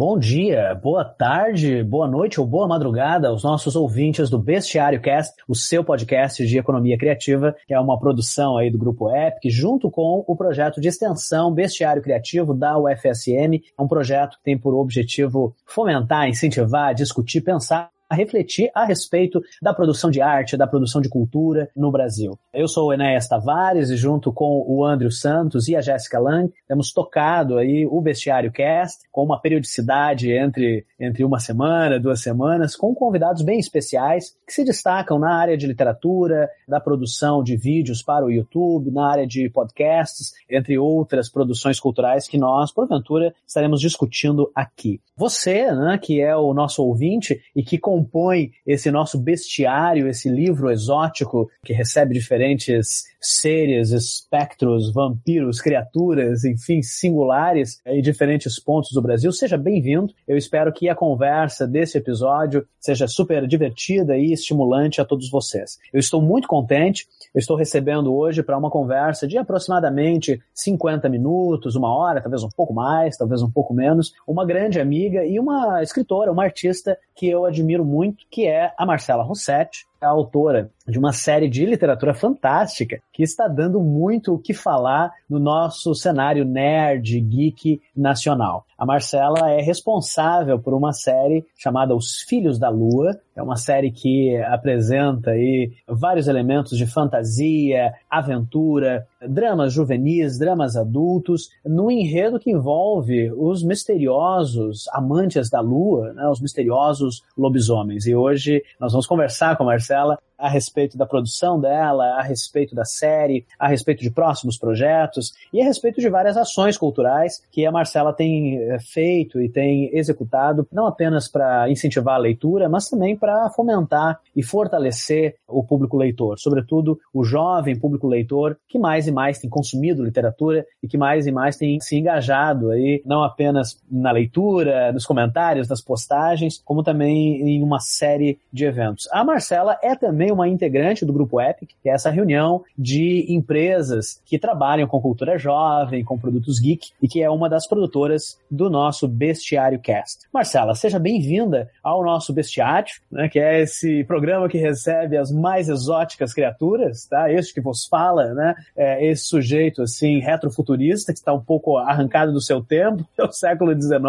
Bom dia, boa tarde, boa noite ou boa madrugada aos nossos ouvintes do Bestiário Cast, o seu podcast de economia criativa, que é uma produção aí do grupo Epic, junto com o projeto de extensão Bestiário Criativo da UFSM. É um projeto que tem por objetivo fomentar, incentivar, discutir, pensar a refletir a respeito da produção de arte, da produção de cultura no Brasil. Eu sou o Enéas Tavares e junto com o Andrew Santos e a Jéssica Lang temos tocado aí o Bestiário Cast com uma periodicidade entre, entre uma semana, duas semanas, com convidados bem especiais que se destacam na área de literatura, da produção de vídeos para o YouTube, na área de podcasts, entre outras produções culturais que nós, porventura, estaremos discutindo aqui. Você, né, que é o nosso ouvinte e que com compõe esse nosso bestiário, esse livro exótico que recebe diferentes seres, espectros, vampiros, criaturas, enfim, singulares em diferentes pontos do Brasil. Seja bem-vindo. Eu espero que a conversa desse episódio seja super divertida e estimulante a todos vocês. Eu estou muito contente. Eu estou recebendo hoje para uma conversa de aproximadamente 50 minutos, uma hora, talvez um pouco mais, talvez um pouco menos, uma grande amiga e uma escritora, uma artista que eu admiro muito, que é a Marcela Rossetti, a autora de uma série de literatura fantástica que está dando muito o que falar no nosso cenário nerd, geek nacional. A Marcela é responsável por uma série chamada Os Filhos da Lua. É uma série que apresenta aí vários elementos de fantasia, aventura, dramas juvenis, dramas adultos, no enredo que envolve os misteriosos amantes da lua, né, os misteriosos lobisomens. E hoje nós vamos conversar com a Marcela a respeito da produção dela, a respeito da série, a respeito de próximos projetos e a respeito de várias ações culturais que a Marcela tem eh, feito e tem executado, não apenas para incentivar a leitura, mas também para fomentar e fortalecer o público leitor, sobretudo o jovem público leitor que mais e mais tem consumido literatura e que mais e mais tem se engajado aí, não apenas na leitura, nos comentários, nas postagens, como também em uma série de eventos. A Marcela é também uma integrante do Grupo Epic, que é essa reunião de empresas que trabalham com cultura jovem, com produtos geek, e que é uma das produtoras do nosso Bestiário Cast. Marcela, seja bem-vinda ao nosso Bestiário, né, que é esse programa que recebe as mais exóticas criaturas, tá? Este que vos fala, né? É esse sujeito, assim, retrofuturista, que está um pouco arrancado do seu tempo, é o século XIX,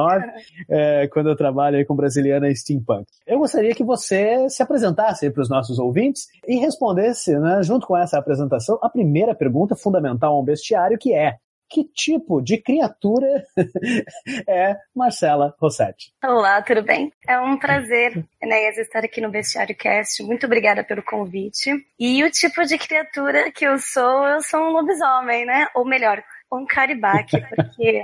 é, quando eu trabalho com brasiliana steampunk. Eu gostaria que você se apresentasse para os nossos ouvintes, ouvintes e respondesse, né, junto com essa apresentação, a primeira pergunta fundamental a um bestiário, que é que tipo de criatura é Marcela Rossetti? Olá, tudo bem? É um prazer, Enéas, estar aqui no Bestiário Cast. Muito obrigada pelo convite. E o tipo de criatura que eu sou, eu sou um lobisomem, né? Ou melhor, um caribaque, porque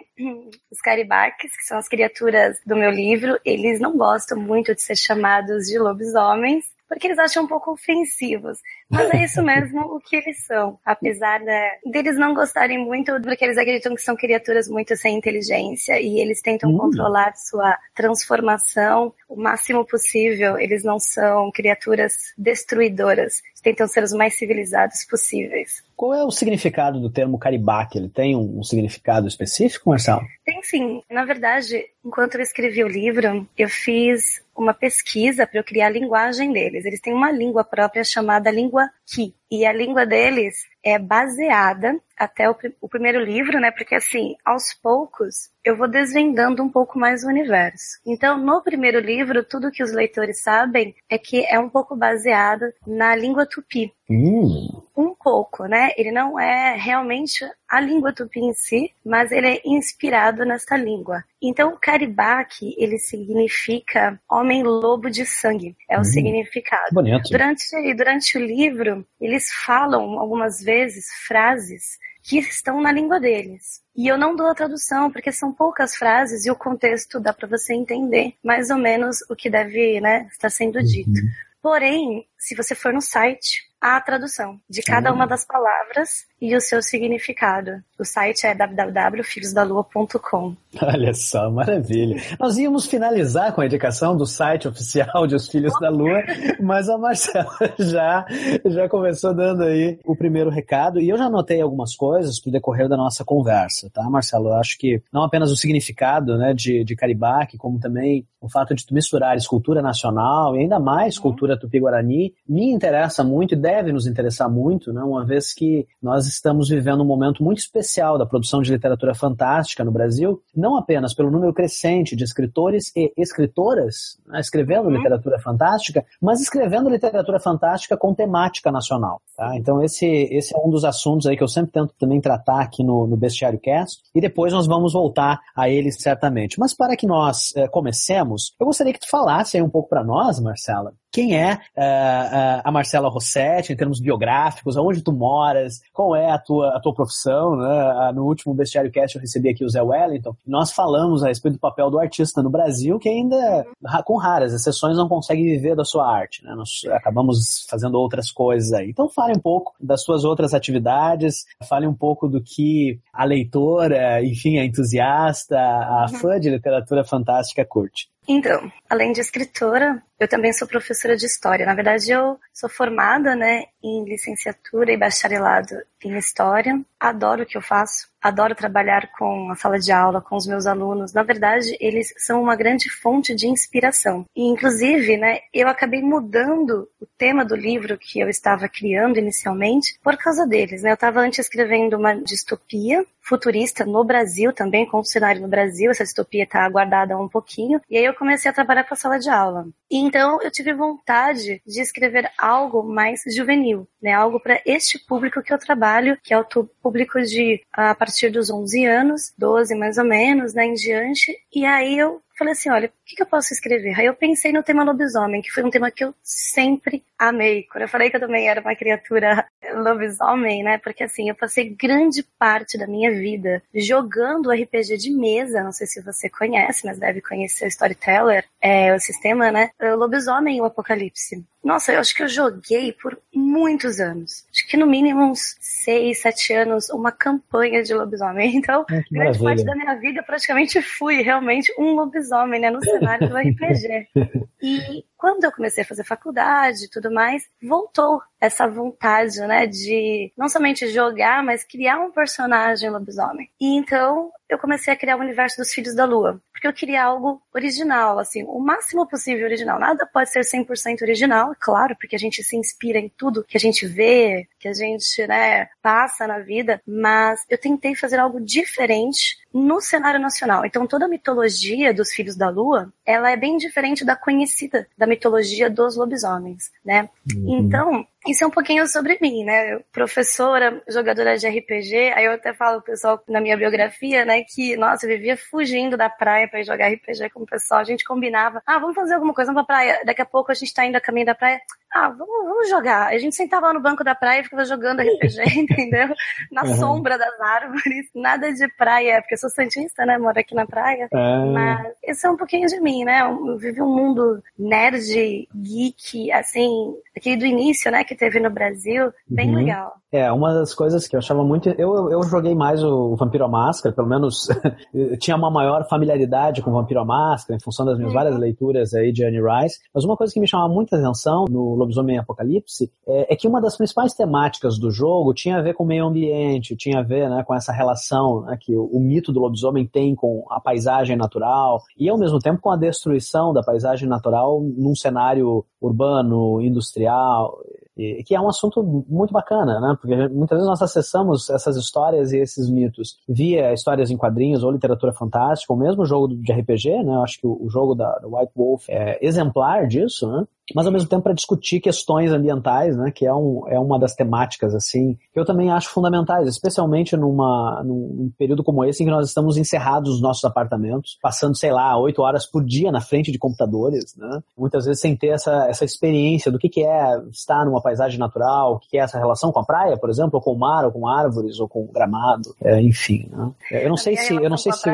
os caribaques, que são as criaturas do meu livro, eles não gostam muito de ser chamados de lobisomens, porque eles acham um pouco ofensivos. Mas é isso mesmo o que eles são. Apesar de, deles não gostarem muito, porque eles acreditam que são criaturas muito sem inteligência e eles tentam hum. controlar sua transformação o máximo possível. Eles não são criaturas destruidoras. Tentam ser os mais civilizados possíveis. Qual é o significado do termo caribaque? Ele tem um, um significado específico, Marcelo? Tem sim. Na verdade, enquanto eu escrevi o livro, eu fiz uma pesquisa para eu criar a linguagem deles. Eles têm uma língua própria chamada língua Ki. E a língua deles é baseada até o, o, primeiro livro, né? Porque assim, aos poucos eu vou desvendando um pouco mais o universo. Então, no primeiro livro, tudo que os leitores sabem é que é um pouco baseado na língua tupi. Hum. Um pouco, né? Ele não é realmente a língua tupi em si, mas ele é inspirado nessa língua. Então, o caribaque, ele significa homem-lobo de sangue. É o hum. significado. Bonito. Durante, durante o livro, eles falam algumas vezes frases que estão na língua deles. E eu não dou a tradução, porque são poucas frases e o contexto dá para você entender mais ou menos o que deve né, estar sendo dito. Uhum. Porém, se você for no site, a tradução de cada uma das palavras e o seu significado. O site é www.filhosdalua.com. Olha só, maravilha. Nós íamos finalizar com a indicação do site oficial de Os Filhos da Lua, mas a Marcela já, já começou dando aí o primeiro recado e eu já anotei algumas coisas pro decorrer da nossa conversa, tá, Marcelo? Eu acho que não apenas o significado né, de, de Caribaque, como também o fato de tu misturar cultura nacional e ainda mais uhum. cultura tupi-guarani me interessa muito e deve nos interessar muito, né, uma vez que nós estamos vivendo um momento muito especial da produção de literatura fantástica no Brasil, não apenas pelo número crescente de escritores e escritoras né, escrevendo uhum. literatura fantástica, mas escrevendo literatura fantástica com temática nacional. Tá? Então esse, esse é um dos assuntos aí que eu sempre tento também tratar aqui no, no Bestiário Cast e depois nós vamos voltar a ele certamente. Mas para que nós eh, comecemos, eu gostaria que tu falasse aí um pouco para nós, Marcela, quem é uh, a Marcela Rossetti em termos biográficos, aonde tu moras, qual é a tua, a tua profissão, né? No último Bestiário Cast eu recebi aqui o Zé Wellington, nós falamos a respeito do papel do artista no Brasil, que ainda, com raras exceções, não consegue viver da sua arte, né? Nós acabamos fazendo outras coisas aí. Então fale um pouco das suas outras atividades, fale um pouco do que a leitora, enfim, a entusiasta, a uhum. fã de literatura fantástica curte. Então, além de escritora, eu também sou professora de história. Na verdade, eu sou formada, né, em licenciatura e bacharelado em história. Adoro o que eu faço. Adoro trabalhar com a sala de aula, com os meus alunos. Na verdade, eles são uma grande fonte de inspiração. E, inclusive, né, eu acabei mudando o tema do livro que eu estava criando inicialmente por causa deles. Né? Eu estava antes escrevendo uma distopia futurista no Brasil também, com o cenário no Brasil. Essa distopia está guardada um pouquinho. E aí eu comecei a trabalhar com a sala de aula. E então eu tive vontade de escrever algo mais juvenil, né? Algo para este público que eu trabalho, que é o público de a partir dos 11 anos, 12 mais ou menos, né, em diante. E aí eu falei assim, olha, o que, que, eu posso escrever? Aí eu pensei no tema lobisomem, que foi um tema que eu sempre amei. Quando eu falei que eu também era uma criatura lobisomem, né? Porque assim, eu passei grande parte da minha vida jogando RPG de mesa. Não sei se você conhece, mas deve conhecer o Storyteller, é, o sistema, né? O lobisomem e o apocalipse. Nossa, eu acho que eu joguei por muitos anos. Acho que no mínimo uns 6, 7 anos, uma campanha de lobisomem. Então, é, grande parte da minha vida eu praticamente fui realmente um lobisomem, né? No cenário do RPG. E quando eu comecei a fazer faculdade e tudo mais, voltou essa vontade, né, de não somente jogar, mas criar um personagem lobisomem. E então eu comecei a criar o universo dos Filhos da Lua, porque eu queria algo original, assim, o máximo possível original. Nada pode ser 100% original, claro, porque a gente se inspira em tudo que a gente vê, que a gente, né, passa na vida, mas eu tentei fazer algo diferente no cenário nacional. Então toda a mitologia dos Filhos da Lua, ela é bem diferente da conhecida da mitologia dos lobisomens, né? Uhum. Então, isso é um pouquinho sobre mim, né? Professora, jogadora de RPG, aí eu até falo pro pessoal na minha biografia, né, que, nossa, eu vivia fugindo da praia para jogar RPG com o pessoal. A gente combinava, ah, vamos fazer alguma coisa, pra praia. Daqui a pouco a gente tá indo a caminho da praia. Ah, vamos, vamos jogar. A gente sentava lá no banco da praia e ficava jogando RPG, entendeu? Na uhum. sombra das árvores. Nada de praia, porque eu sou santista, né? Moro aqui na praia. Uhum. Mas isso é um pouquinho de mim, né? Eu vivi um mundo nerd, geek, assim, aquele do início, né? Que teve no Brasil, bem uhum. legal. É, uma das coisas que eu achava muito. Eu, eu joguei mais o Vampiro à Máscara, pelo menos tinha uma maior familiaridade com o Vampiro à Máscara, em função das minhas uhum. várias leituras aí de Annie Rice. Mas uma coisa que me chamava muita atenção no Lobisomem Apocalipse é, é, que uma das principais temáticas do jogo tinha a ver com o meio ambiente, tinha a ver né, com essa relação né, que o, o mito do lobisomem tem com a paisagem natural e ao mesmo tempo com a destruição da paisagem natural num cenário urbano, industrial e, que é um assunto muito bacana, né? Porque muitas vezes nós acessamos essas histórias e esses mitos via histórias em quadrinhos ou literatura fantástica, ou mesmo jogo de RPG, né? Eu acho que o, o jogo da, White Wolf é exemplar disso, né? Mas ao mesmo tempo para discutir questões ambientais, né, que é, um, é uma das temáticas assim que eu também acho fundamentais, especialmente numa, num período como esse em que nós estamos encerrados nos nossos apartamentos, passando, sei lá, oito horas por dia na frente de computadores, né, muitas vezes sem ter essa, essa experiência do que, que é estar numa paisagem natural, o que, que é essa relação com a praia, por exemplo, ou com o mar, ou com árvores, ou com gramado, é, enfim, né. Eu não sei se, eu não sei se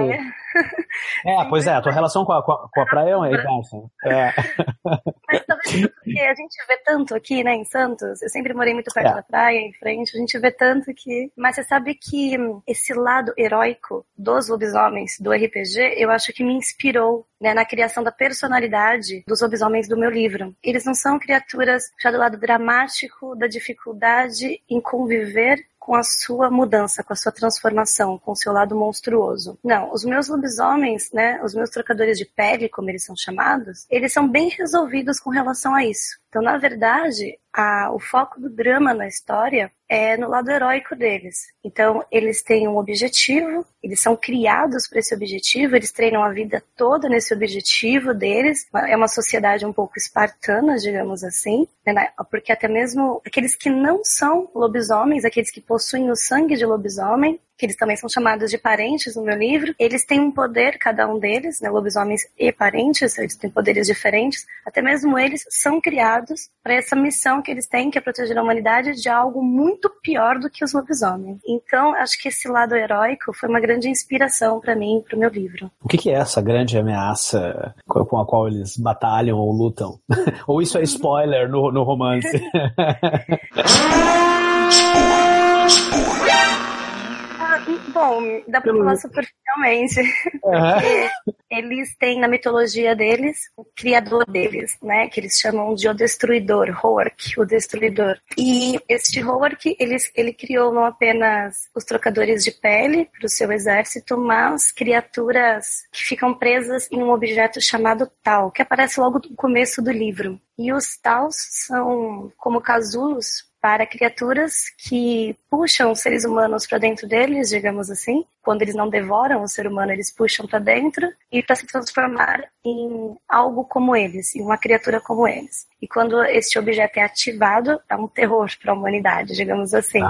é, pois é, a tua relação com a, com a, com a praia é, é. Mas Porque a gente vê tanto aqui, né, em Santos. Eu sempre morei muito perto é. da praia, em frente. A gente vê tanto que. Mas você sabe que esse lado heróico dos lobisomens do RPG, eu acho que me inspirou né, na criação da personalidade dos lobisomens do meu livro. Eles não são criaturas já do lado dramático da dificuldade em conviver com a sua mudança, com a sua transformação, com o seu lado monstruoso. Não, os meus lobisomens, né, os meus trocadores de pele, como eles são chamados, eles são bem resolvidos com relação a isso. Então, na verdade, a, o foco do drama na história é no lado heróico deles. Então, eles têm um objetivo, eles são criados para esse objetivo, eles treinam a vida toda nesse objetivo deles. É uma sociedade um pouco espartana, digamos assim, né? porque até mesmo aqueles que não são lobisomens, aqueles que possuem o sangue de lobisomem, que eles também são chamados de parentes no meu livro, eles têm um poder, cada um deles, né, lobisomens e parentes, eles têm poderes diferentes, até mesmo eles são criados para essa missão que eles têm, que é proteger a humanidade de algo muito pior do que os lobisomens. Então, acho que esse lado heróico foi uma grande inspiração para mim, para o meu livro. O que, que, é essa grande ameaça com a qual eles batalham ou lutam? ou isso é spoiler no, no romance? Bom, dá pra falar superficialmente. Uhum. eles têm na mitologia deles o criador deles, né? Que eles chamam de o destruidor, Hoark, o destruidor. E este Hoark, ele, ele criou não apenas os trocadores de pele para o seu exército, mas criaturas que ficam presas em um objeto chamado Tal, que aparece logo no começo do livro. E os Taus são como casulos para criaturas que puxam os seres humanos para dentro deles, digamos assim. Quando eles não devoram o ser humano, eles puxam para dentro e para se transformar em algo como eles, em uma criatura como eles. E quando este objeto é ativado, é um terror para a humanidade, digamos assim.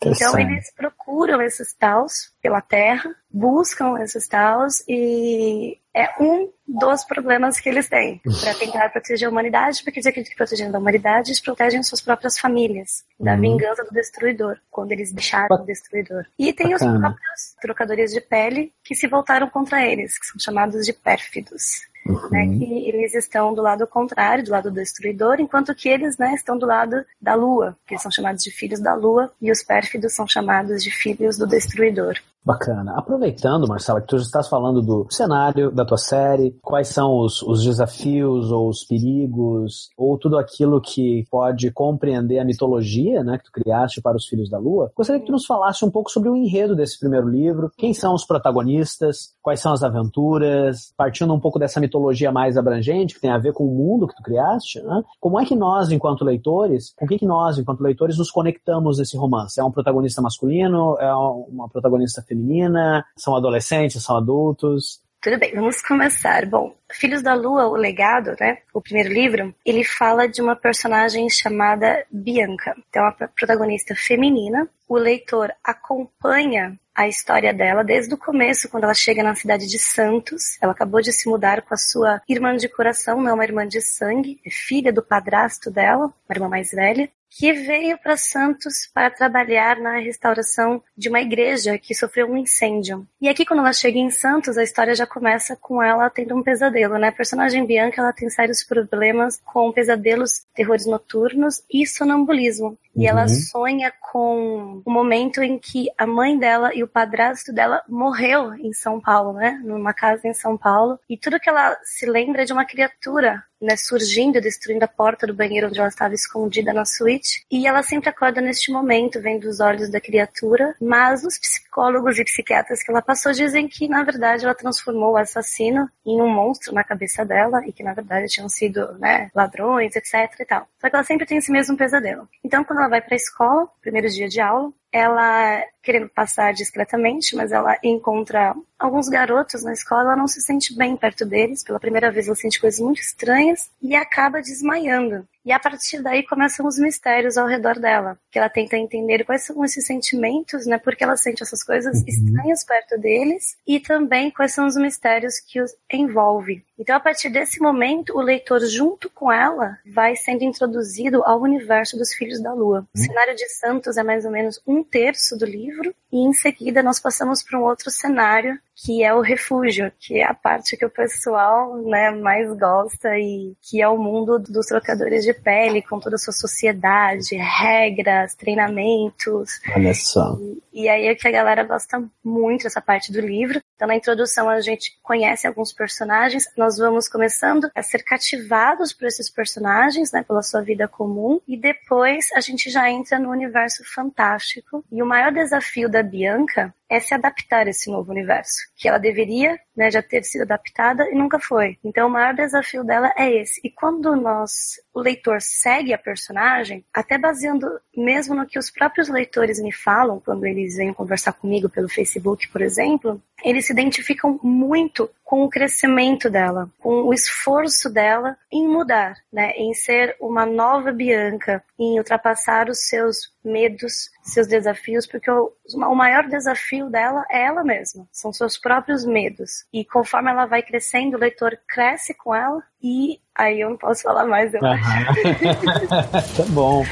então eles procuram esses taus pela Terra, buscam esses taus e é um dos problemas que eles têm para tentar proteger a humanidade, porque eles acreditam que protegendo a humanidade, eles protegem suas próprias famílias da uhum. vingança do destruidor, quando eles deixaram o destruidor. E tem Bacana. os próprios trocadores de pele que se voltaram contra eles, que são chamados de pérfidos. Uhum. Né, que eles estão do lado contrário, do lado do destruidor, enquanto que eles né, estão do lado da lua, que eles são chamados de filhos da lua, e os pérfidos são chamados de filhos do destruidor. Bacana. Aproveitando, Marcela, que tu já estás falando do cenário da tua série, quais são os, os desafios ou os perigos, ou tudo aquilo que pode compreender a mitologia né, que tu criaste para os Filhos da Lua, gostaria que tu nos falasse um pouco sobre o enredo desse primeiro livro, quem são os protagonistas, quais são as aventuras, partindo um pouco dessa mitologia mais abrangente, que tem a ver com o mundo que tu criaste, né? como é que nós, enquanto leitores, com que, que nós, enquanto leitores, nos conectamos nesse romance? É um protagonista masculino? É uma protagonista feminina? São adolescentes? São adultos? Tudo bem, vamos começar. Bom, Filhos da Lua, o legado, né? O primeiro livro, ele fala de uma personagem chamada Bianca. Então, a protagonista feminina. O leitor acompanha a história dela desde o começo, quando ela chega na cidade de Santos. Ela acabou de se mudar com a sua irmã de coração, não uma irmã de sangue, é filha do padrasto dela, uma irmã mais velha que veio para Santos para trabalhar na restauração de uma igreja que sofreu um incêndio. E aqui, quando ela chega em Santos, a história já começa com ela tendo um pesadelo, né? A personagem Bianca, ela tem sérios problemas com pesadelos, terrores noturnos e sonambulismo. E ela uhum. sonha com o momento em que a mãe dela e o padrasto dela morreu em São Paulo, né? Numa casa em São Paulo. E tudo que ela se lembra é de uma criatura né, surgindo, destruindo a porta do banheiro onde ela estava escondida na suíte. E ela sempre acorda neste momento, vendo os olhos da criatura, mas os psicólogos e psiquiatras que ela passou dizem que, na verdade, ela transformou o assassino em um monstro na cabeça dela e que, na verdade, tinham sido né, ladrões, etc e tal. Só que ela sempre tem esse mesmo pesadelo. Então, quando ela vai para a escola, primeiro dia de aula, ela querendo passar discretamente, mas ela encontra alguns garotos na escola, ela não se sente bem perto deles. Pela primeira vez ela sente coisas muito estranhas e acaba desmaiando. E a partir daí começam os mistérios ao redor dela, que ela tenta entender quais são esses sentimentos, né? Porque ela sente essas coisas uhum. estranhas perto deles e também quais são os mistérios que os envolve. Então, a partir desse momento, o leitor, junto com ela, vai sendo introduzido ao universo dos Filhos da Lua. O uhum. cenário de Santos é mais ou menos um terço do livro, e em seguida nós passamos para um outro cenário que é o refúgio, que é a parte que o pessoal né, mais gosta e que é o mundo dos trocadores de pele, com toda a sua sociedade, regras, treinamentos. Olha só. E, e aí é que a galera gosta muito dessa parte do livro. Então, na introdução, a gente conhece alguns personagens, nós vamos começando a ser cativados por esses personagens, né, pela sua vida comum, e depois a gente já entra no universo fantástico. E o maior desafio da Bianca é se adaptar a esse novo universo, que ela deveria né, já ter sido adaptada e nunca foi. Então o maior desafio dela é esse. E quando nós, o leitor segue a personagem, até baseando mesmo no que os próprios leitores me falam quando eles vêm conversar comigo pelo Facebook, por exemplo, eles se identificam muito com o crescimento dela, com o esforço dela em mudar, né, em ser uma nova Bianca, em ultrapassar os seus medos, seus desafios, porque o, o maior desafio dela é ela mesma, são seus próprios medos. E conforme ela vai crescendo, o leitor cresce com ela e aí eu não posso falar mais, eu tá bom.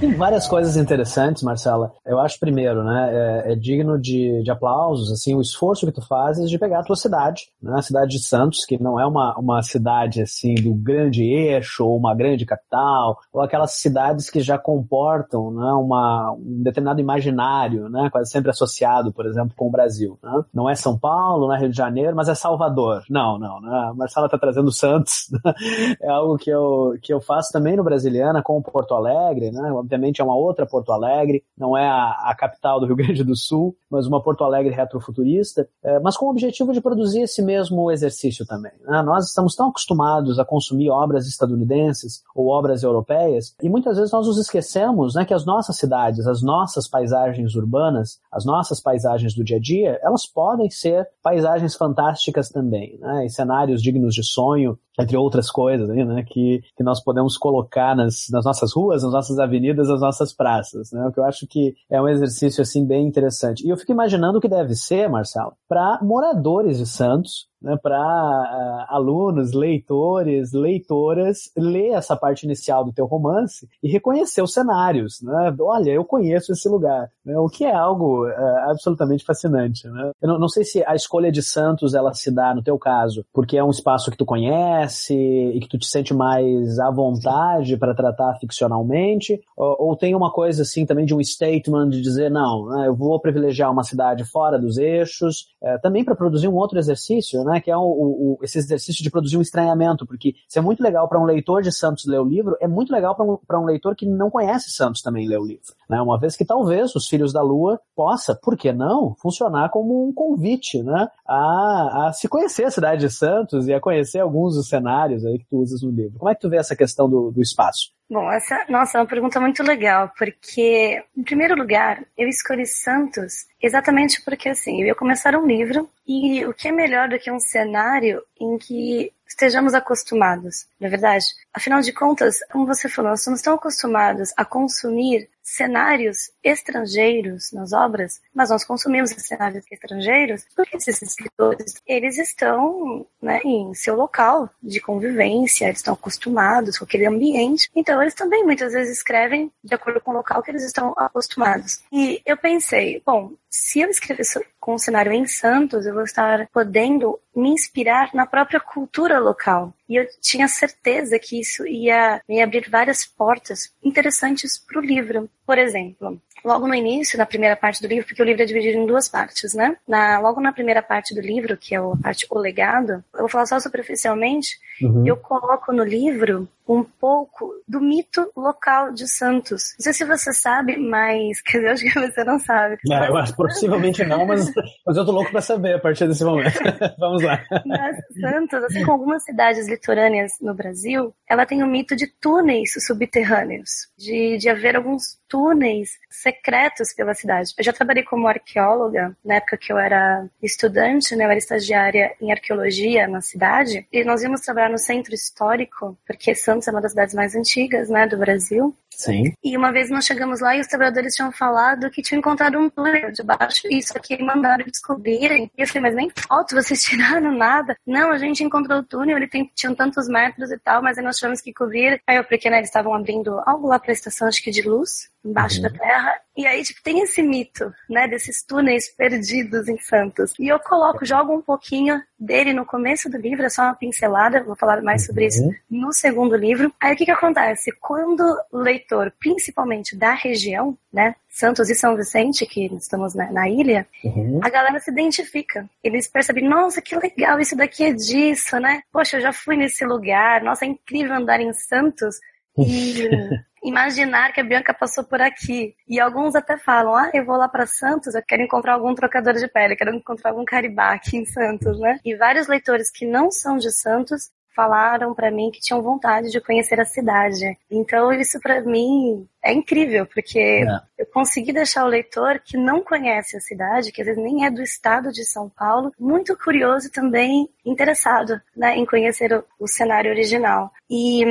Tem várias coisas interessantes, Marcela. Eu acho, primeiro, né, é, é digno de, de, aplausos, assim, o esforço que tu fazes de pegar a tua cidade, né, a cidade de Santos, que não é uma, uma cidade, assim, do grande eixo ou uma grande capital, ou aquelas cidades que já comportam, né, uma, um determinado imaginário, né, quase sempre associado, por exemplo, com o Brasil. Né? Não é São Paulo, não é Rio de Janeiro, mas é Salvador. Não, não, né? A Marcela está trazendo Santos, né? é algo que eu, que eu faço também no Brasiliana com Porto Alegre, né? Obviamente é uma outra Porto Alegre, não é a, a capital do Rio Grande do Sul, mas uma Porto Alegre retrofuturista, é, mas com o objetivo de produzir esse mesmo exercício também. Né? Nós estamos tão acostumados a consumir obras estadunidenses ou obras europeias, e muitas vezes nós nos esquecemos né, que as nossas cidades, as nossas paisagens urbanas, as nossas paisagens do dia a dia, elas podem ser paisagens fantásticas também, né? e cenários dignos de sonho, entre outras coisas, né, que, que nós podemos colocar nas, nas nossas ruas, nas nossas avenidas, nas nossas praças, né, o que eu acho que é um exercício, assim, bem interessante. E eu fico imaginando o que deve ser, Marcelo, para moradores de Santos, né, para uh, alunos, leitores, leitoras, ler essa parte inicial do teu romance e reconhecer os cenários. Né? Olha, eu conheço esse lugar, né? o que é algo uh, absolutamente fascinante. Né? Eu não, não, sei se a escolha de Santos ela se dá no teu caso porque é um espaço que tu conhece e que tu te sente mais à vontade para tratar ficcionalmente, ou, ou, tem uma coisa assim também de um statement de dizer não, né, eu vou privilegiar uma cidade fora dos eixos, uh, também para produzir um outro exercício né, que é o, o, esse exercício de produzir um estranhamento, porque isso é muito legal para um leitor de Santos ler o livro, é muito legal para um, um leitor que não conhece Santos também ler o livro. Né, uma vez que talvez Os Filhos da Lua possa, por que não, funcionar como um convite né, a, a se conhecer a cidade de Santos e a conhecer alguns dos cenários aí que tu usas no livro. Como é que tu vê essa questão do, do espaço? Bom, essa, nossa, é uma pergunta muito legal, porque, em primeiro lugar, eu escolhi Santos exatamente porque, assim, eu ia começar um livro, e o que é melhor do que um cenário em que estejamos acostumados, na é verdade? Afinal de contas, como você falou, nós estamos tão acostumados a consumir cenários estrangeiros nas obras, mas nós consumimos cenários estrangeiros porque esses escritores, eles estão né, em seu local de convivência, eles estão acostumados com aquele ambiente, então eles também muitas vezes escrevem de acordo com o local que eles estão acostumados. E eu pensei, bom, se eu escrever com um cenário em Santos, eu vou estar podendo me inspirar na própria cultura local. E eu tinha certeza que isso ia me abrir várias portas interessantes para o livro. Por exemplo, logo no início, na primeira parte do livro, porque o livro é dividido em duas partes, né? Na, logo na primeira parte do livro, que é a parte O Legado, eu vou falar só superficialmente, uhum. eu coloco no livro um pouco do mito local de Santos. Não sei se você sabe, mas quer dizer, acho que você não sabe. É, eu acho, possivelmente não, mas, mas eu tô louco para saber a partir desse momento. Vamos lá. Mas Santos, assim como algumas cidades litorâneas no Brasil, ela tem o um mito de túneis subterrâneos, de, de haver alguns túneis secretos pela cidade. Eu já trabalhei como arqueóloga na época que eu era estudante, né? Eu era estagiária em arqueologia na cidade, e nós íamos trabalhar no centro histórico, porque Santos é uma das cidades mais antigas, né, do Brasil. Sim. E uma vez nós chegamos lá e os trabalhadores tinham falado que tinham encontrado um túnel debaixo e isso aqui mandaram descobrirem. E eu falei, mas nem foto, vocês tiraram nada. Não, a gente encontrou o túnel, ele tem, tinha tantos metros e tal, mas aí nós tivemos que cobrir. Aí eu, porque né, eles estavam abrindo algo lá pra estação, acho que de luz embaixo uhum. da terra. E aí, tipo, tem esse mito, né, desses túneis perdidos em Santos. E eu coloco, jogo um pouquinho dele no começo do livro, é só uma pincelada, vou falar mais sobre isso uhum. no segundo livro. Aí o que que acontece? Quando o leitor, principalmente da região, né, Santos e São Vicente, que estamos na, na ilha, uhum. a galera se identifica. Eles percebem, nossa, que legal, isso daqui é disso, né? Poxa, eu já fui nesse lugar, nossa, é incrível andar em Santos. E imaginar que a Bianca passou por aqui. E alguns até falam, ah, eu vou lá para Santos, eu quero encontrar algum trocador de pele, quero encontrar algum caribá aqui em Santos, né? E vários leitores que não são de Santos falaram para mim que tinham vontade de conhecer a cidade. Então isso para mim é incrível, porque é. eu consegui deixar o leitor que não conhece a cidade, que às vezes nem é do estado de São Paulo, muito curioso também interessado né, em conhecer o, o cenário original. E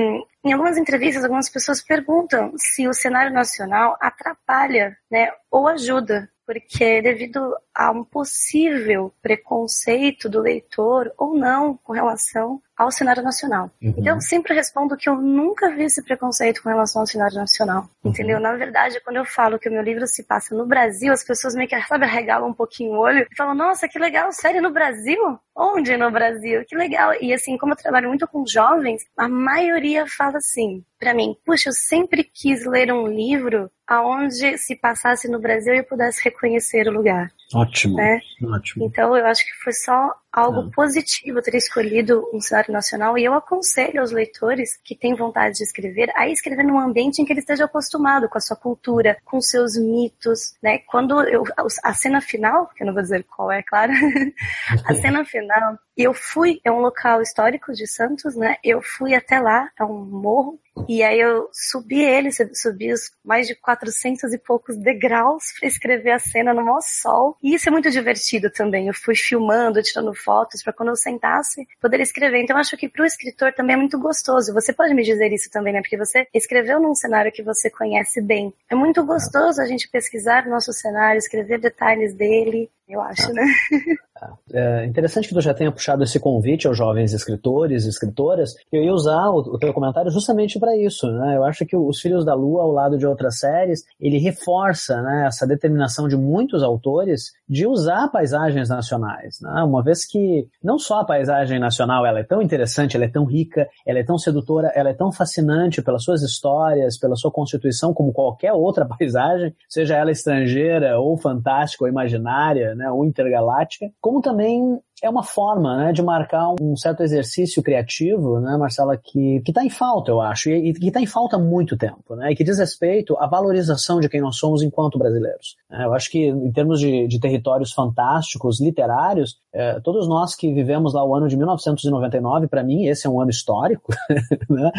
em algumas entrevistas, algumas pessoas perguntam se o cenário nacional atrapalha né, ou ajuda porque devido a um possível preconceito do leitor ou não com relação ao cenário nacional. Uhum. Então eu sempre respondo que eu nunca vi esse preconceito com relação ao cenário nacional, uhum. entendeu? Na verdade, quando eu falo que o meu livro se passa no Brasil, as pessoas meio que, sabe, arregalam um pouquinho o olho e falam, nossa, que legal, série no Brasil? Onde no Brasil? Que legal. E assim, como eu trabalho muito com jovens, a maioria fala assim, para mim, puxa, eu sempre quis ler um livro aonde se passasse no Brasil e eu pudesse reconhecer o lugar. Ótimo, né? ótimo. Então eu acho que foi só algo é. positivo ter escolhido um cenário nacional e eu aconselho aos leitores que têm vontade de escrever a escrever num ambiente em que ele esteja acostumado com a sua cultura, com seus mitos, né? Quando eu, a cena final, que eu não vou dizer qual é, claro, a cena final, eu fui, é um local histórico de Santos, né? Eu fui até lá, é um morro, e aí eu subi ele, subi os mais de 400 e poucos degraus para escrever a cena no maior sol. E isso é muito divertido também. Eu fui filmando, tirando fotos para quando eu sentasse poder escrever. Então acho que para o escritor também é muito gostoso. Você pode me dizer isso também, né? Porque você escreveu num cenário que você conhece bem. É muito gostoso a gente pesquisar nosso cenário, escrever detalhes dele eu acho, né? É interessante que tu já tenha puxado esse convite aos jovens escritores e escritoras. Eu ia usar o, o teu comentário justamente para isso. Né? Eu acho que Os Filhos da Lua, ao lado de outras séries, ele reforça né, essa determinação de muitos autores de usar paisagens nacionais. Né? Uma vez que não só a paisagem nacional ela é tão interessante, ela é tão rica, ela é tão sedutora, ela é tão fascinante pelas suas histórias, pela sua constituição, como qualquer outra paisagem, seja ela estrangeira ou fantástica ou imaginária né, ou intergaláctica, como também é uma forma né, de marcar um certo exercício criativo, né, Marcela, que está em falta, eu acho, e, e que está em falta há muito tempo, né, e que diz respeito à valorização de quem nós somos enquanto brasileiros. É, eu acho que, em termos de, de territórios fantásticos, literários, é, todos nós que vivemos lá o ano de 1999, para mim, esse é um ano histórico, né,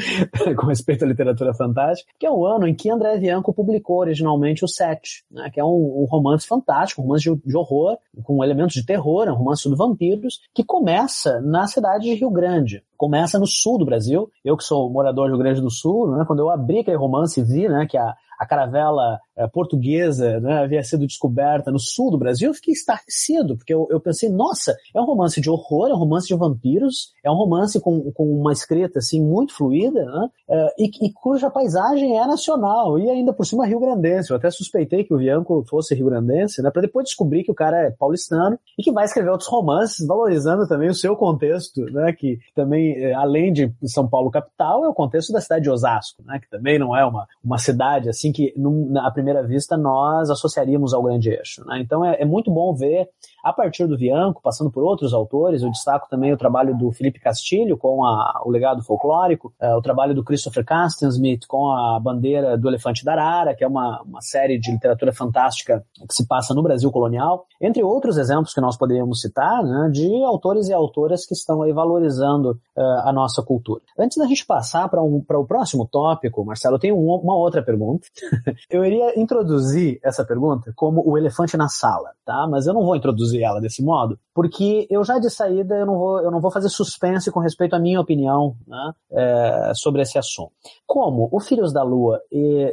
com respeito à literatura fantástica, que é o ano em que André Bianco publicou originalmente o Sete, né, que é um, um romance fantástico, um romance de, de horror, com elementos de terror, é um romance vampiro, vampiros, que começa na cidade de Rio Grande. Começa no sul do Brasil. Eu que sou morador do Rio Grande do Sul, né, quando eu abri aquele romance e vi né, que a, a caravela é, portuguesa né, havia sido descoberta no sul do Brasil, eu fiquei estarrecido, porque eu, eu, pensei, nossa, é um romance de horror, é um romance de vampiros, é um romance com, com uma escrita assim muito fluida, né, é, e, e, cuja paisagem é nacional, e ainda por cima rio-grandense. Eu até suspeitei que o Bianco fosse rio-grandense, né, para depois descobrir que o cara é paulistano e que vai escrever outros romances, valorizando também o seu contexto, né, que também, é, além de São Paulo capital, é o contexto da cidade de Osasco, né, que também não é uma, uma cidade assim que, num, à primeira vista, nós associaríamos ao grande eixo. Né? Então é, é, muito bom ver, a partir do Vianco, passando por outros autores, eu destaco também o trabalho do Felipe Castilho com a, o legado folclórico, é, o trabalho do Christopher Castensmith com a bandeira do Elefante da Arara, que é uma, uma série de literatura fantástica que se passa no Brasil colonial, entre outros exemplos que nós poderíamos citar, né, de autores e autoras que estão aí valorizando uh, a nossa cultura. Antes da gente passar para um, o próximo tópico, Marcelo, eu tenho um, uma outra pergunta. eu iria introduzir essa pergunta como o elefante na sala, tá? Mas eu não vou introduzir ela desse modo, porque eu já de saída eu não vou, eu não vou fazer suspense com respeito à minha opinião né, é, sobre esse assunto. Como o Filhos da Lua,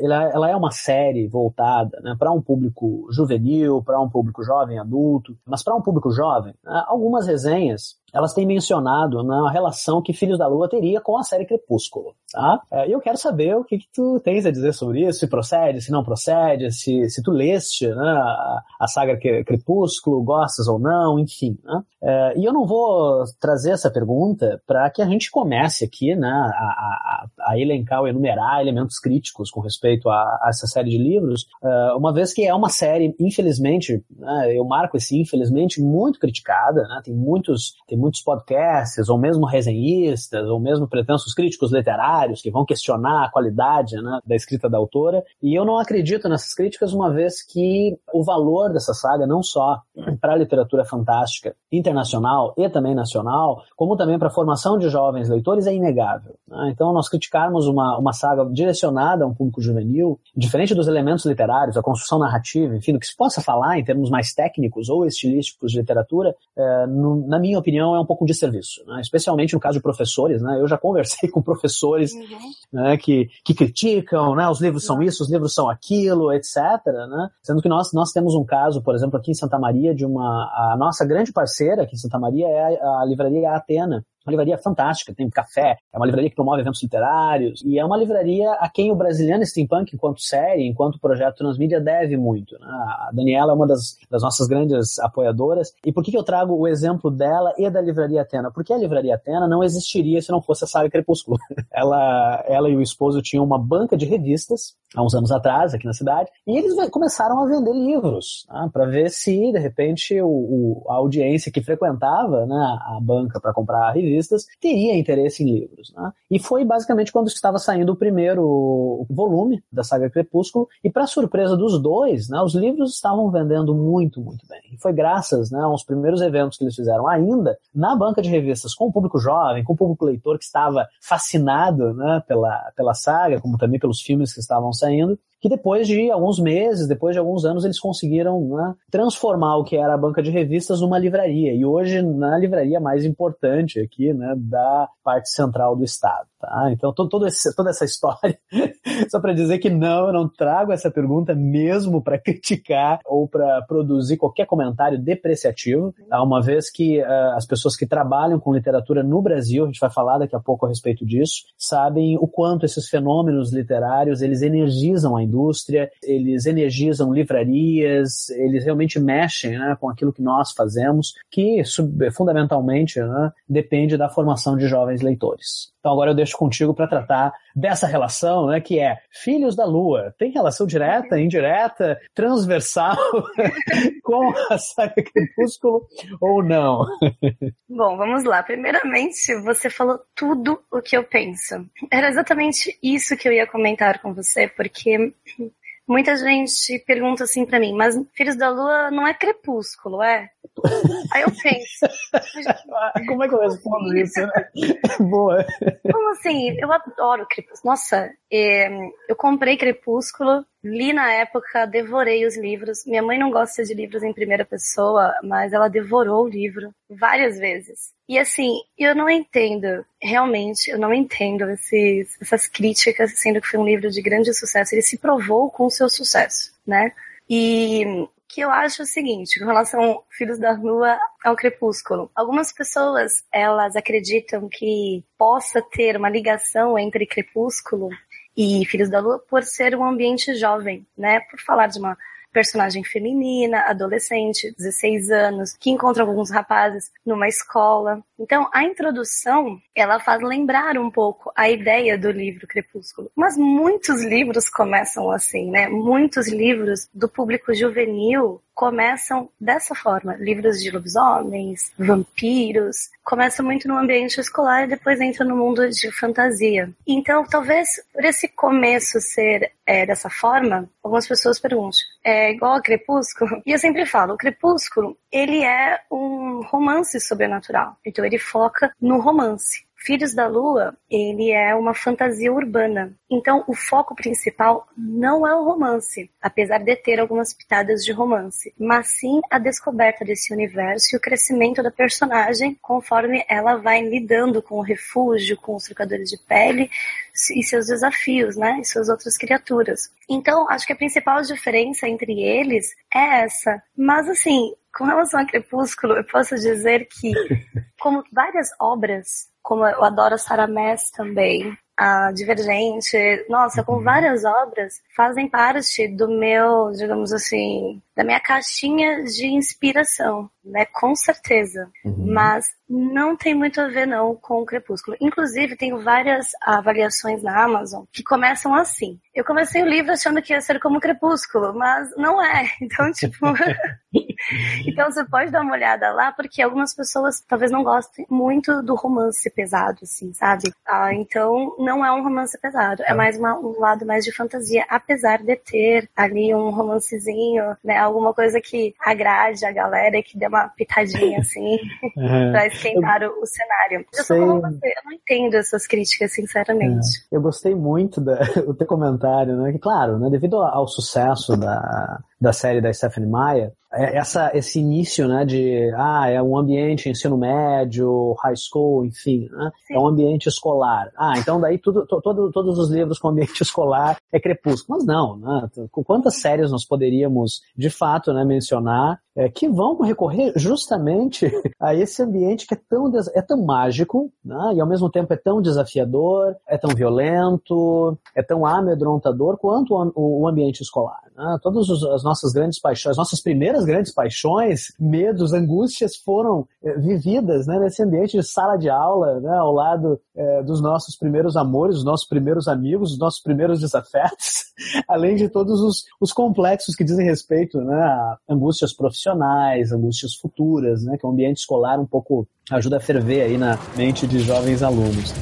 ela é uma série voltada né, para um público juvenil, para um público jovem adulto, mas para um público jovem, né, algumas resenhas elas têm mencionado na relação que Filhos da Lua teria com a série Crepúsculo. Tá? É, e eu quero saber o que, que, tu tens a dizer sobre isso, se procede, se não procede, se, se tu leste né, a, a saga Crepúsculo, gostas ou não, enfim. Né? É, e eu não vou trazer essa pergunta para que a gente comece aqui né, a, a, a, elencar ou enumerar elementos críticos com respeito a, a essa série de livros, é, uma vez que é uma série, infelizmente, né, eu marco esse infelizmente muito criticada, né, tem muitos tem muitos podcasts, ou mesmo resenhistas, ou mesmo pretensos críticos literários que vão questionar a qualidade né, da escrita da autora. E eu não acredito nessas críticas, uma vez que o valor dessa saga, não só para a literatura fantástica internacional e também nacional, como também para a formação de jovens leitores, é inegável. Né? Então, nós criticarmos uma, uma saga direcionada a um público juvenil, diferente dos elementos literários, a construção narrativa, enfim, do que se possa falar em termos mais técnicos ou estilísticos de literatura, é, no, na minha opinião, é um pouco de serviço, né? especialmente no caso de professores. Né? Eu já conversei com professores uhum. né, que, que criticam, né? os livros são isso, os livros são aquilo, etc. Né? Sendo que nós, nós temos um caso, por exemplo, aqui em Santa Maria, de uma. A nossa grande parceira aqui em Santa Maria é a, a livraria Atena uma livraria fantástica, tem café, é uma livraria que promove eventos literários, e é uma livraria a quem o brasileiro Steampunk, enquanto série, enquanto projeto transmídia, deve muito. Né? A Daniela é uma das, das, nossas grandes apoiadoras. E por que, que eu trago o exemplo dela e da Livraria Atena? Porque a Livraria Atena não existiria se não fosse a saga Crepúsculo. ela, ela e o esposo tinham uma banca de revistas, há uns anos atrás, aqui na cidade, e eles começaram a vender livros, né? para ver se, de repente, o, o, a audiência que frequentava né, a banca para comprar a revista revistas, teria interesse em livros. Né? E foi basicamente quando estava saindo o primeiro volume da saga Crepúsculo, e para surpresa dos dois, né, os livros estavam vendendo muito, muito bem. E foi graças né, aos primeiros eventos que eles fizeram ainda na banca de revistas com o público jovem, com o público leitor que estava fascinado né, pela, pela saga, como também pelos filmes que estavam saindo, que depois de alguns meses, depois de alguns anos, eles conseguiram né, transformar o que era a banca de revistas numa livraria. E hoje, na livraria mais importante aqui, né, da parte central do estado. Tá? Então, todo, esse, toda essa história, só para dizer que não, eu não trago essa pergunta mesmo para criticar ou para produzir qualquer comentário depreciativo, tá? uma vez que uh, as pessoas que trabalham com literatura no Brasil, a gente vai falar daqui a pouco a respeito disso, sabem o quanto esses fenômenos literários eles energizam a indústria indústria, eles energizam livrarias, eles realmente mexem né, com aquilo que nós fazemos, que fundamentalmente né, depende da formação de jovens leitores. Então agora eu deixo contigo para tratar dessa relação, né, que é Filhos da Lua. Tem relação direta, indireta, transversal com a saga Crepúsculo ou não? Bom, vamos lá. Primeiramente, você falou tudo o que eu penso. Era exatamente isso que eu ia comentar com você, porque Muita gente pergunta assim para mim, mas Filhos da Lua não é crepúsculo, é? Aí eu penso. Como é que eu respondo isso, né? Boa. Como assim? Eu adoro crepúsculo. Nossa, é, eu comprei crepúsculo Li na época, devorei os livros. Minha mãe não gosta de livros em primeira pessoa, mas ela devorou o livro várias vezes. E assim, eu não entendo, realmente, eu não entendo esses, essas críticas, sendo que foi um livro de grande sucesso. Ele se provou com o seu sucesso, né? E que eu acho o seguinte, com relação Filhos da Lua ao Crepúsculo. Algumas pessoas, elas acreditam que possa ter uma ligação entre Crepúsculo e Filhos da Lua por ser um ambiente jovem, né? Por falar de uma personagem feminina, adolescente, 16 anos, que encontra alguns rapazes numa escola. Então, a introdução, ela faz lembrar um pouco a ideia do livro Crepúsculo. Mas muitos livros começam assim, né? Muitos livros do público juvenil começam dessa forma. Livros de lobisomens, vampiros, começam muito no ambiente escolar e depois entram no mundo de fantasia. Então, talvez por esse começo ser é, dessa forma, algumas pessoas perguntam, é igual a Crepúsculo? E eu sempre falo, o Crepúsculo, ele é um romance sobrenatural. Então, ele foca no romance. Filhos da Lua, ele é uma fantasia urbana. Então, o foco principal não é o romance, apesar de ter algumas pitadas de romance, mas sim a descoberta desse universo e o crescimento da personagem conforme ela vai lidando com o refúgio, com os trocadores de pele e seus desafios, né? E suas outras criaturas. Então, acho que a principal diferença entre eles é essa. Mas, assim, com relação a Crepúsculo, eu posso dizer que, como várias obras, como eu adoro Sarah Maas também, a Divergente, nossa, com uhum. várias obras, fazem parte do meu, digamos assim, da minha caixinha de inspiração, né? Com certeza. Uhum. Mas não tem muito a ver, não, com o Crepúsculo. Inclusive, tenho várias avaliações na Amazon que começam assim. Eu comecei o livro achando que ia ser como o Crepúsculo, mas não é. Então, tipo. então, você pode dar uma olhada lá, porque algumas pessoas talvez não gostem muito do romance pesado, assim, sabe? Ah, então, não é um romance pesado. É tá. mais uma, um lado mais de fantasia, apesar de ter ali um romancezinho, né? Alguma coisa que agrade a galera e que dê uma pitadinha, assim, uhum. pra esquentar eu... o cenário. Eu sou como você, eu não entendo essas críticas, sinceramente. É. Eu gostei muito do teu comentário, né? Que, claro, né, devido ao sucesso da, da série da Stephanie Meyer, é, essa, esse início, né, de, ah, é um ambiente ensino médio, high school, enfim, né, é um ambiente escolar. Ah, então daí tudo, todo, todos os livros com ambiente escolar é crepúsculo. Mas não, né, quantas séries nós poderíamos, de fato, né, mencionar é, que vão recorrer justamente a esse ambiente que é tão, é tão mágico, né, e ao mesmo tempo é tão desafiador, é tão violento, é tão amedrontador quanto o, o ambiente escolar. Né? Todas as nossas grandes paixões, nossas primeiras grandes paixões, medos, angústias foram é, vividas né, nesse ambiente de sala de aula, né, ao lado é, dos nossos primeiros amores, dos nossos primeiros amigos, dos nossos primeiros desafetos, além de todos os, os complexos que dizem respeito né, a angústias profissionais, angústias futuras, né, que o ambiente escolar um pouco ajuda a ferver aí na mente de jovens alunos.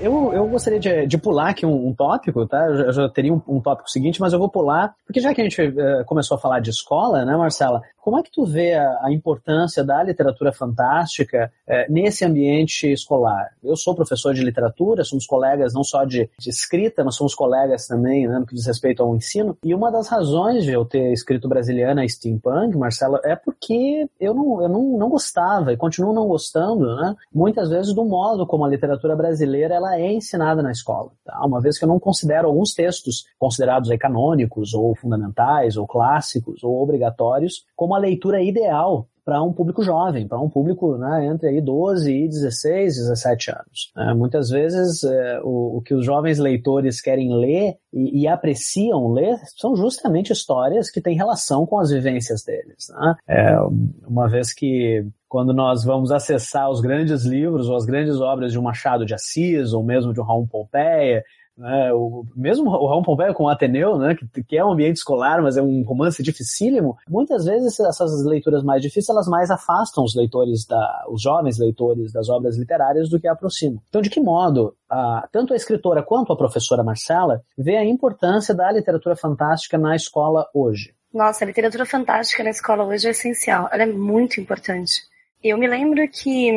Eu, eu gostaria de, de pular aqui um, um tópico, tá? Eu já teria um, um, tópico seguinte, mas eu vou pular, porque já que a gente uh, começou a falar de escola, né, Marcela? Como é que tu vê a, a importância da literatura fantástica uh, nesse ambiente escolar? Eu sou professor de literatura, somos colegas não só de, de escrita, mas somos colegas também né, no que diz respeito ao ensino. E uma das razões de eu ter escrito Brasiliana Steampunk, Marcela, é porque eu não, eu não, não gostava e continuo não gostando, né? Muitas vezes do modo como a literatura brasileira ela é ensinada na escola. Tá? Uma vez que eu não considero alguns textos considerados aí canônicos, ou fundamentais, ou clássicos, ou obrigatórios, como a leitura ideal para um público jovem, para um público né, entre aí 12 e 16, 17 anos. É, muitas vezes é, o, o, que os jovens leitores querem ler e, e, apreciam ler são justamente histórias que têm relação com as vivências deles. Né? É, uma vez que quando nós vamos acessar os grandes livros ou as grandes obras de um Machado de Assis ou mesmo de um Raul Pompeia, né, o, mesmo o Raul Pompeia com o Ateneu, né, que, que, é um ambiente escolar, mas é um romance dificílimo, muitas vezes essas leituras mais difíceis, elas mais afastam os leitores, da, os jovens leitores das obras literárias do que aproximam. Então, de que modo a, tanto a escritora quanto a professora Marcela vê a importância da literatura fantástica na escola hoje? Nossa, a literatura fantástica na escola hoje é essencial, ela é muito importante. Eu me lembro que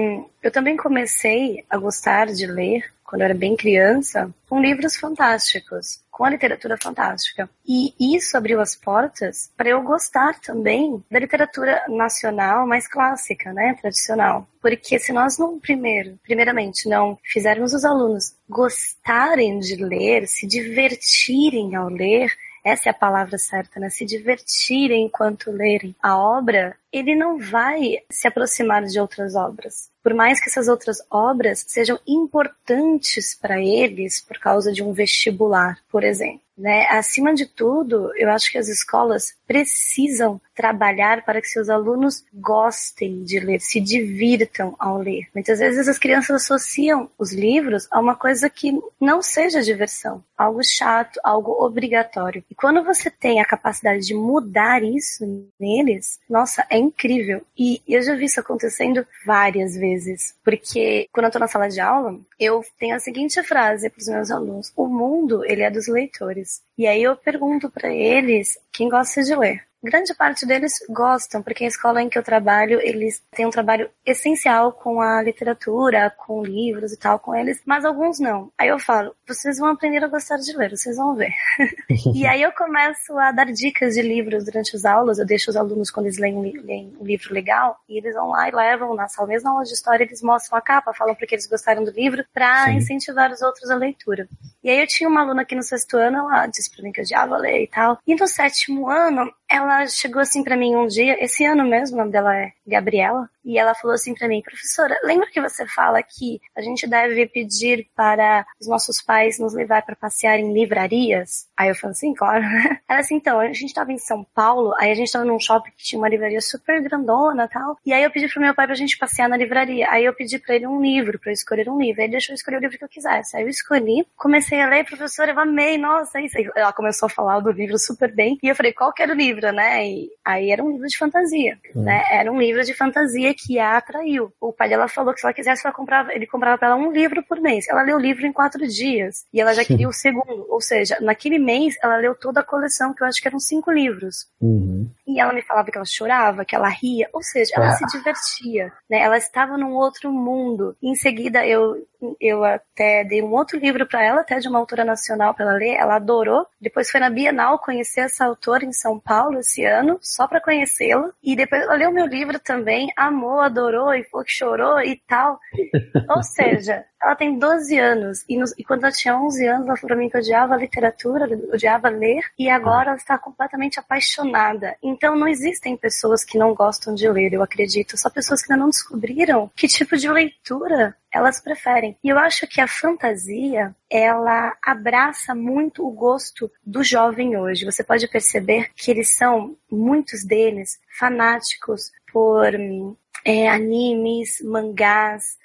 eu também comecei a gostar de ler quando eu era bem criança, com livros fantásticos, com a literatura fantástica. E isso abriu as portas para eu gostar também da literatura nacional mais clássica, né, tradicional. Porque se nós não primeiro, primeiramente, não fizermos os alunos gostarem de ler, se divertirem ao ler, essa é a palavra certa, né? Se divertirem enquanto lerem a obra, ele não vai se aproximar de outras obras. Por mais que essas outras obras sejam importantes para eles por causa de um vestibular, por exemplo. Né? Acima de tudo, eu acho que as escolas precisam trabalhar para que seus alunos gostem de ler, se divirtam ao ler. Muitas vezes as crianças associam os livros a uma coisa que não seja diversão, algo chato, algo obrigatório. E quando você tem a capacidade de mudar isso neles, nossa, é incrível. E eu já vi isso acontecendo várias vezes, porque quando eu estou na sala de aula, eu tenho a seguinte frase para os meus alunos: o mundo ele é dos leitores. E aí eu pergunto para eles quem gosta de ler. Grande parte deles gostam, porque a escola em que eu trabalho, eles têm um trabalho essencial com a literatura, com livros e tal, com eles, mas alguns não. Aí eu falo, vocês vão aprender a gostar de ler, vocês vão ver. e aí eu começo a dar dicas de livros durante as aulas, eu deixo os alunos quando eles leem, leem um livro legal, e eles vão lá e levam na sala, mesmo na aula de história, eles mostram a capa, falam porque eles gostaram do livro, para incentivar os outros a leitura. E aí eu tinha uma aluna aqui no sexto ano, ela disse pra mim que eu odiava ler e tal. E no sétimo ano, ela chegou assim para mim um dia, esse ano mesmo, o nome dela é Gabriela, e ela falou assim para mim, professora, lembra que você fala que a gente deve pedir para os nossos pais nos levar para passear em livrarias? Aí eu falei assim, claro. Ela assim, então, a gente tava em São Paulo, aí a gente tava num shopping que tinha uma livraria super grandona tal, e aí eu pedi pro meu pai pra gente passear na livraria. Aí eu pedi para ele um livro, para eu escolher um livro. Aí ele deixou eu escolher o livro que eu quisesse. Aí eu escolhi, comecei a ler, professora, eu amei, nossa, isso. Ela começou a falar do livro super bem, e eu falei, qual que era o livro, né? E aí era um livro de fantasia, hum. né? Era um livro de fantasia que a atraiu. O pai dela falou que se ela quisesse, ela comprava, ele comprava para ela um livro por mês. Ela leu o livro em quatro dias. E ela já queria o segundo. Ou seja, naquele mês, ela leu toda a coleção, que eu acho que eram cinco livros. Uhum. E ela me falava que ela chorava, que ela ria. Ou seja, ela ah. se divertia. Né? Ela estava num outro mundo. E em seguida, eu eu até dei um outro livro para ela, até de uma autora nacional para ela ler, ela adorou. Depois foi na Bienal conhecer essa autora em São Paulo esse ano, só para conhecê-la. E depois ela leu meu livro também, amou, adorou e falou que chorou e tal. Ou seja, ela tem 12 anos e, e, quando ela tinha 11 anos ela falou pra mim que odiava literatura, odiava ler e agora ela está completamente apaixonada. Então não existem pessoas que não gostam de ler, eu acredito, só pessoas que ainda não descobriram que tipo de leitura elas preferem. E eu acho que a fantasia, ela abraça muito o gosto do jovem hoje. Você pode perceber que eles são, muitos deles, fanáticos por é, animes, mangás,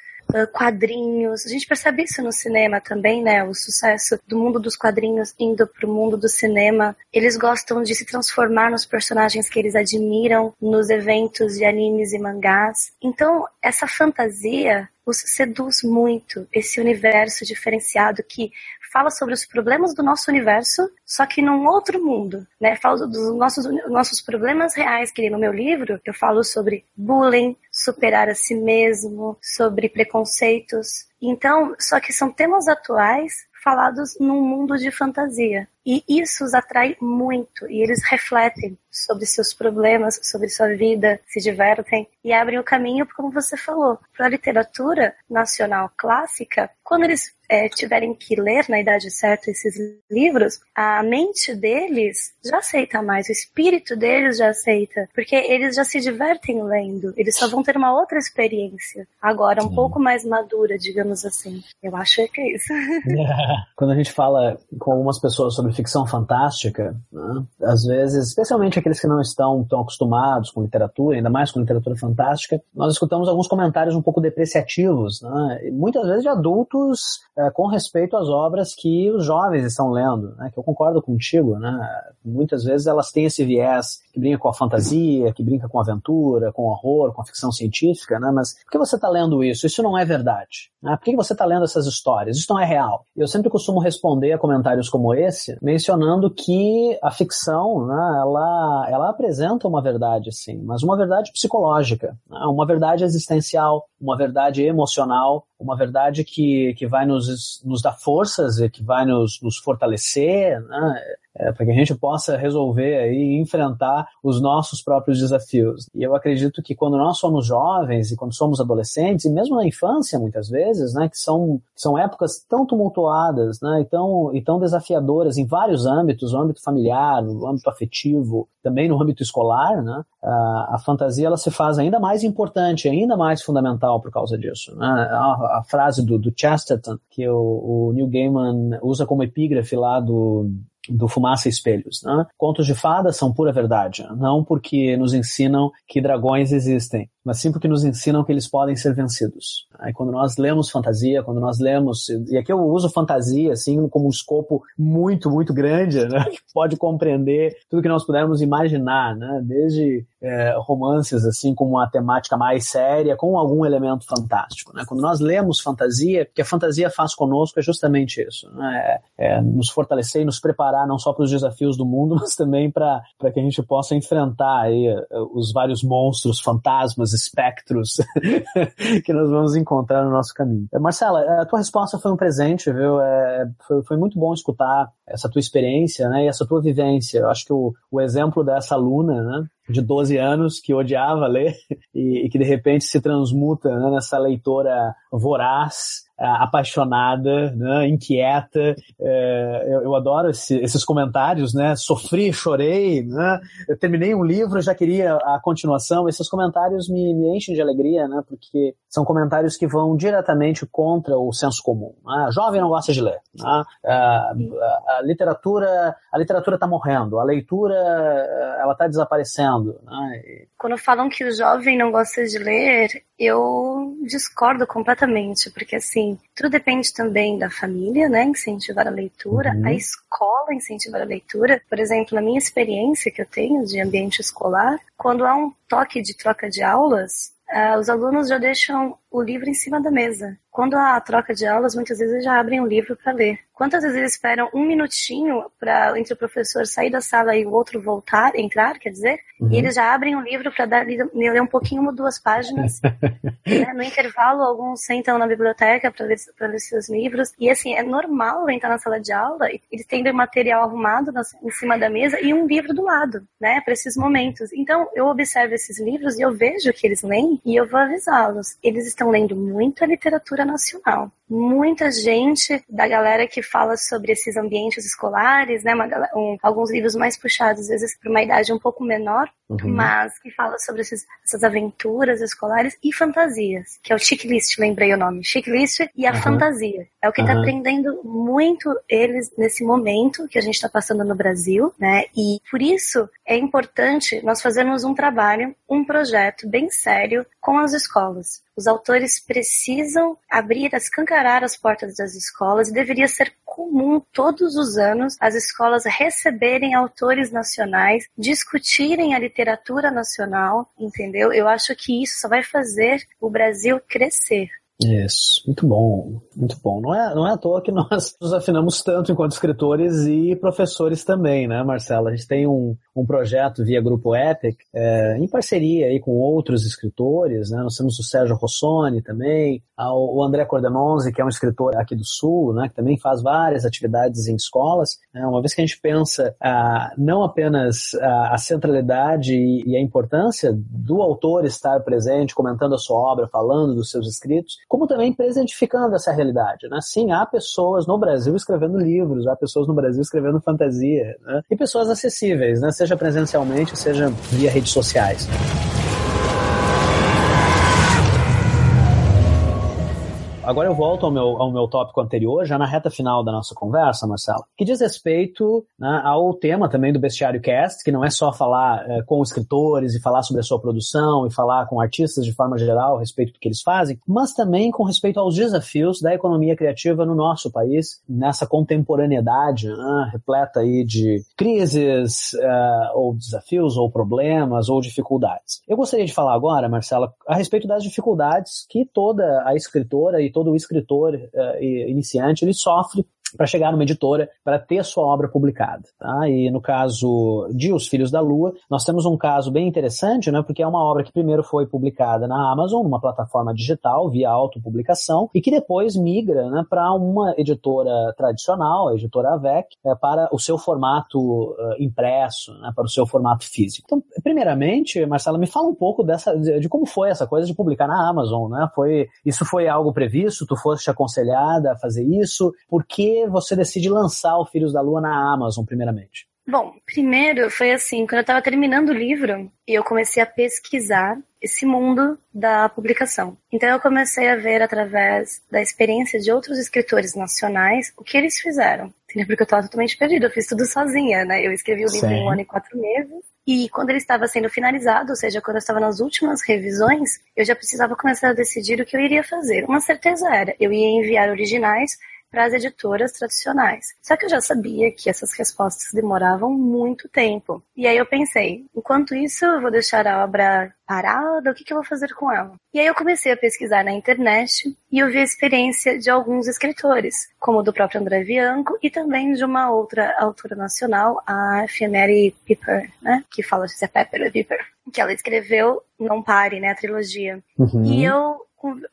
quadrinhos. A gente percebe isso no cinema também, né? O sucesso do mundo dos quadrinhos indo pro mundo do cinema. Eles gostam de se transformar nos personagens que eles admiram nos eventos de animes e mangás. Então, essa fantasia os seduz muito esse universo diferenciado que fala sobre os problemas do nosso universo, só que num outro mundo, né? Fala dos nossos, nossos problemas reais, que no meu livro eu falo sobre bullying, superar a si mesmo, sobre preconceitos. Então, só que são temas atuais falados num mundo de fantasia. E isso os atrai muito e eles refletem sobre seus problemas, sobre sua vida, se divertem e abrem o caminho, como você falou, para a literatura nacional clássica. Quando eles é, tiverem que ler na idade certa esses livros, a mente deles já aceita mais, o espírito deles já aceita, porque eles já se divertem lendo, eles só vão ter uma outra experiência, agora um Sim. pouco mais madura, digamos assim. Eu acho que é isso. Quando a gente fala com algumas pessoas sobre ficção fantástica, né? às vezes, especialmente aqueles que não estão tão acostumados com literatura, ainda mais com literatura fantástica, nós escutamos alguns comentários um pouco depreciativos, né? muitas vezes de adultos é, com respeito às obras que os jovens estão lendo, né? que eu concordo contigo, né? muitas vezes elas têm esse viés que brinca com a fantasia, que brinca com a aventura, com o horror, com a ficção científica, né? mas por que você está lendo isso? Isso não é verdade. Né? Por que você está lendo essas histórias? Isso não é real. Eu sempre costumo responder a comentários como esse, mencionando que a ficção, né, ela, ela apresenta uma verdade, sim, mas uma verdade psicológica, né? uma verdade existencial, uma verdade emocional, uma verdade que, que vai nos, nos dar forças e que vai nos, nos fortalecer, né? é, para que a gente possa resolver e enfrentar os nossos próprios desafios. E eu acredito que quando nós somos jovens e quando somos adolescentes, e mesmo na infância muitas vezes, né, que são, são épocas tão tumultuadas né, e, tão, e tão desafiadoras em vários âmbitos, no âmbito familiar, no âmbito afetivo, também no âmbito escolar, né, a, a fantasia ela se faz ainda mais importante, ainda mais fundamental por causa disso. Né? A, a frase do, do Chesterton, que o, o Neil Gaiman usa como epígrafe lá do do Fumaça e Espelhos. Né? Contos de fadas são pura verdade, não porque nos ensinam que dragões existem, mas sim porque nos ensinam que eles podem ser vencidos. Aí quando nós lemos fantasia, quando nós lemos, e aqui eu uso fantasia assim como um escopo muito, muito grande, né, que pode compreender tudo que nós pudermos imaginar, né, desde é, romances assim com uma temática mais séria, com algum elemento fantástico. Né? Quando nós lemos fantasia, o que a fantasia faz conosco é justamente isso, né? é, é nos fortalecer e nos preparar não só para os desafios do mundo, mas também para que a gente possa enfrentar aí é, os vários monstros, fantasmas, espectros que nós vamos encontrar no nosso caminho. É, Marcela, a tua resposta foi um presente, viu? É, foi, foi, muito bom escutar essa tua experiência, né? E essa tua vivência. Eu acho que o, o exemplo dessa aluna, né? de 12 anos que odiava ler e, e que de repente se transmuta né, nessa leitora voraz apaixonada, né, inquieta. É, eu, eu, adoro esse, esses comentários, né? Sofri, chorei, né? Eu terminei um livro, já queria a continuação. Esses comentários me, me enchem de alegria, né? Porque são comentários que vão diretamente contra o senso comum. Né? Jovem não gosta de ler. Né? A, a, a, literatura, a literatura está morrendo. A leitura, ela está desaparecendo. Né? Quando falam que o jovem não gosta de ler, eu discordo completamente, porque assim, tudo depende também da família, né, incentivar a leitura, uhum. a escola incentivar a leitura. Por exemplo, na minha experiência que eu tenho de ambiente escolar, quando há um toque de troca de aulas, uh, os alunos já deixam o livro em cima da mesa. Quando há troca de aulas, muitas vezes já abrem um livro para ler. Quantas vezes eles esperam um minutinho para entre o professor sair da sala e o outro voltar, entrar, quer dizer, uhum. e eles já abrem um livro para ler um pouquinho, uma duas páginas. né? No intervalo, alguns sentam na biblioteca para ler, ler seus livros. E assim, é normal entrar na sala de aula e eles têm o material arrumado na, em cima da mesa e um livro do lado, né, para esses momentos. Então, eu observo esses livros e eu vejo que eles leem e eu vou avisá-los. Eles estão lendo muita literatura nacional. Muita gente da galera que fala sobre esses ambientes escolares, né? Uma, um, alguns livros mais puxados, às vezes, para uma idade um pouco menor, uhum. mas que fala sobre esses, essas aventuras escolares e fantasias, que é o checklist, lembrei o nome. Checklist e a uhum. fantasia. É o que está uhum. aprendendo muito eles nesse momento que a gente está passando no Brasil, né? E por isso é importante nós fazermos um trabalho, um projeto bem sério com as escolas. Os autores precisam abrir, escancarar as portas das escolas e deveria ser comum todos os anos as escolas receberem autores nacionais, discutirem a literatura nacional, entendeu? Eu acho que isso só vai fazer o Brasil crescer. Isso, muito bom, muito bom. Não é, não é à toa que nós nos afinamos tanto enquanto escritores e professores também, né, Marcela? A gente tem um, um projeto via Grupo Epic, é, em parceria aí com outros escritores, né? Nós temos o Sérgio Rossoni também, o André Cordemonzi, que é um escritor aqui do Sul, né, que também faz várias atividades em escolas. Né? Uma vez que a gente pensa ah, não apenas a, a centralidade e, e a importância do autor estar presente, comentando a sua obra, falando dos seus escritos, como também presentificando essa realidade. Né? Sim, há pessoas no Brasil escrevendo livros, há pessoas no Brasil escrevendo fantasia, né? e pessoas acessíveis, né? seja presencialmente, seja via redes sociais. Agora eu volto ao meu, ao meu tópico anterior, já na reta final da nossa conversa, Marcelo, que diz respeito né, ao tema também do Bestiário Cast, que não é só falar é, com escritores e falar sobre a sua produção e falar com artistas de forma geral a respeito do que eles fazem, mas também com respeito aos desafios da economia criativa no nosso país, nessa contemporaneidade né, repleta aí de crises, uh, ou desafios, ou problemas, ou dificuldades. Eu gostaria de falar agora, Marcela, a respeito das dificuldades que toda a escritora e todo escritor uh, iniciante ele sofre para chegar numa editora para ter sua obra publicada. Tá? E no caso de Os Filhos da Lua, nós temos um caso bem interessante, né? porque é uma obra que primeiro foi publicada na Amazon, numa plataforma digital, via autopublicação, e que depois migra né, para uma editora tradicional, a editora AVEC, é, para o seu formato uh, impresso, né, para o seu formato físico. Então, primeiramente, Marcela, me fala um pouco dessa, de, de, como foi essa coisa de publicar na Amazon. Né? Foi, isso foi algo previsto? Tu foste aconselhada a fazer isso? Por que você decide lançar o Filhos da Lua na Amazon, primeiramente? Bom, primeiro foi assim, quando eu estava terminando o livro, eu comecei a pesquisar esse mundo da publicação. Então eu comecei a ver através da experiência de outros escritores nacionais o que eles fizeram. Porque eu estava totalmente perdida, eu fiz tudo sozinha, né? Eu escrevi o livro Sim. em um ano e quatro meses, E quando ele estava sendo finalizado, ou seja, quando eu estava nas últimas revisões, eu já precisava começar a decidir o que eu iria fazer. Uma certeza era, eu ia enviar originais para as editoras tradicionais. Só que eu já sabia que essas respostas demoravam muito tempo. E aí eu pensei, enquanto isso eu vou deixar a obra parada, o que, que eu vou fazer com ela? E aí eu comecei a pesquisar na internet e eu vi a experiência de alguns escritores, como do próprio André Bianco e também de uma outra autora nacional, a F. Mary Piper, né? Que fala se é Pepper ou Piper. Que ela escreveu Não Pare, né? A trilogia. Uhum. E eu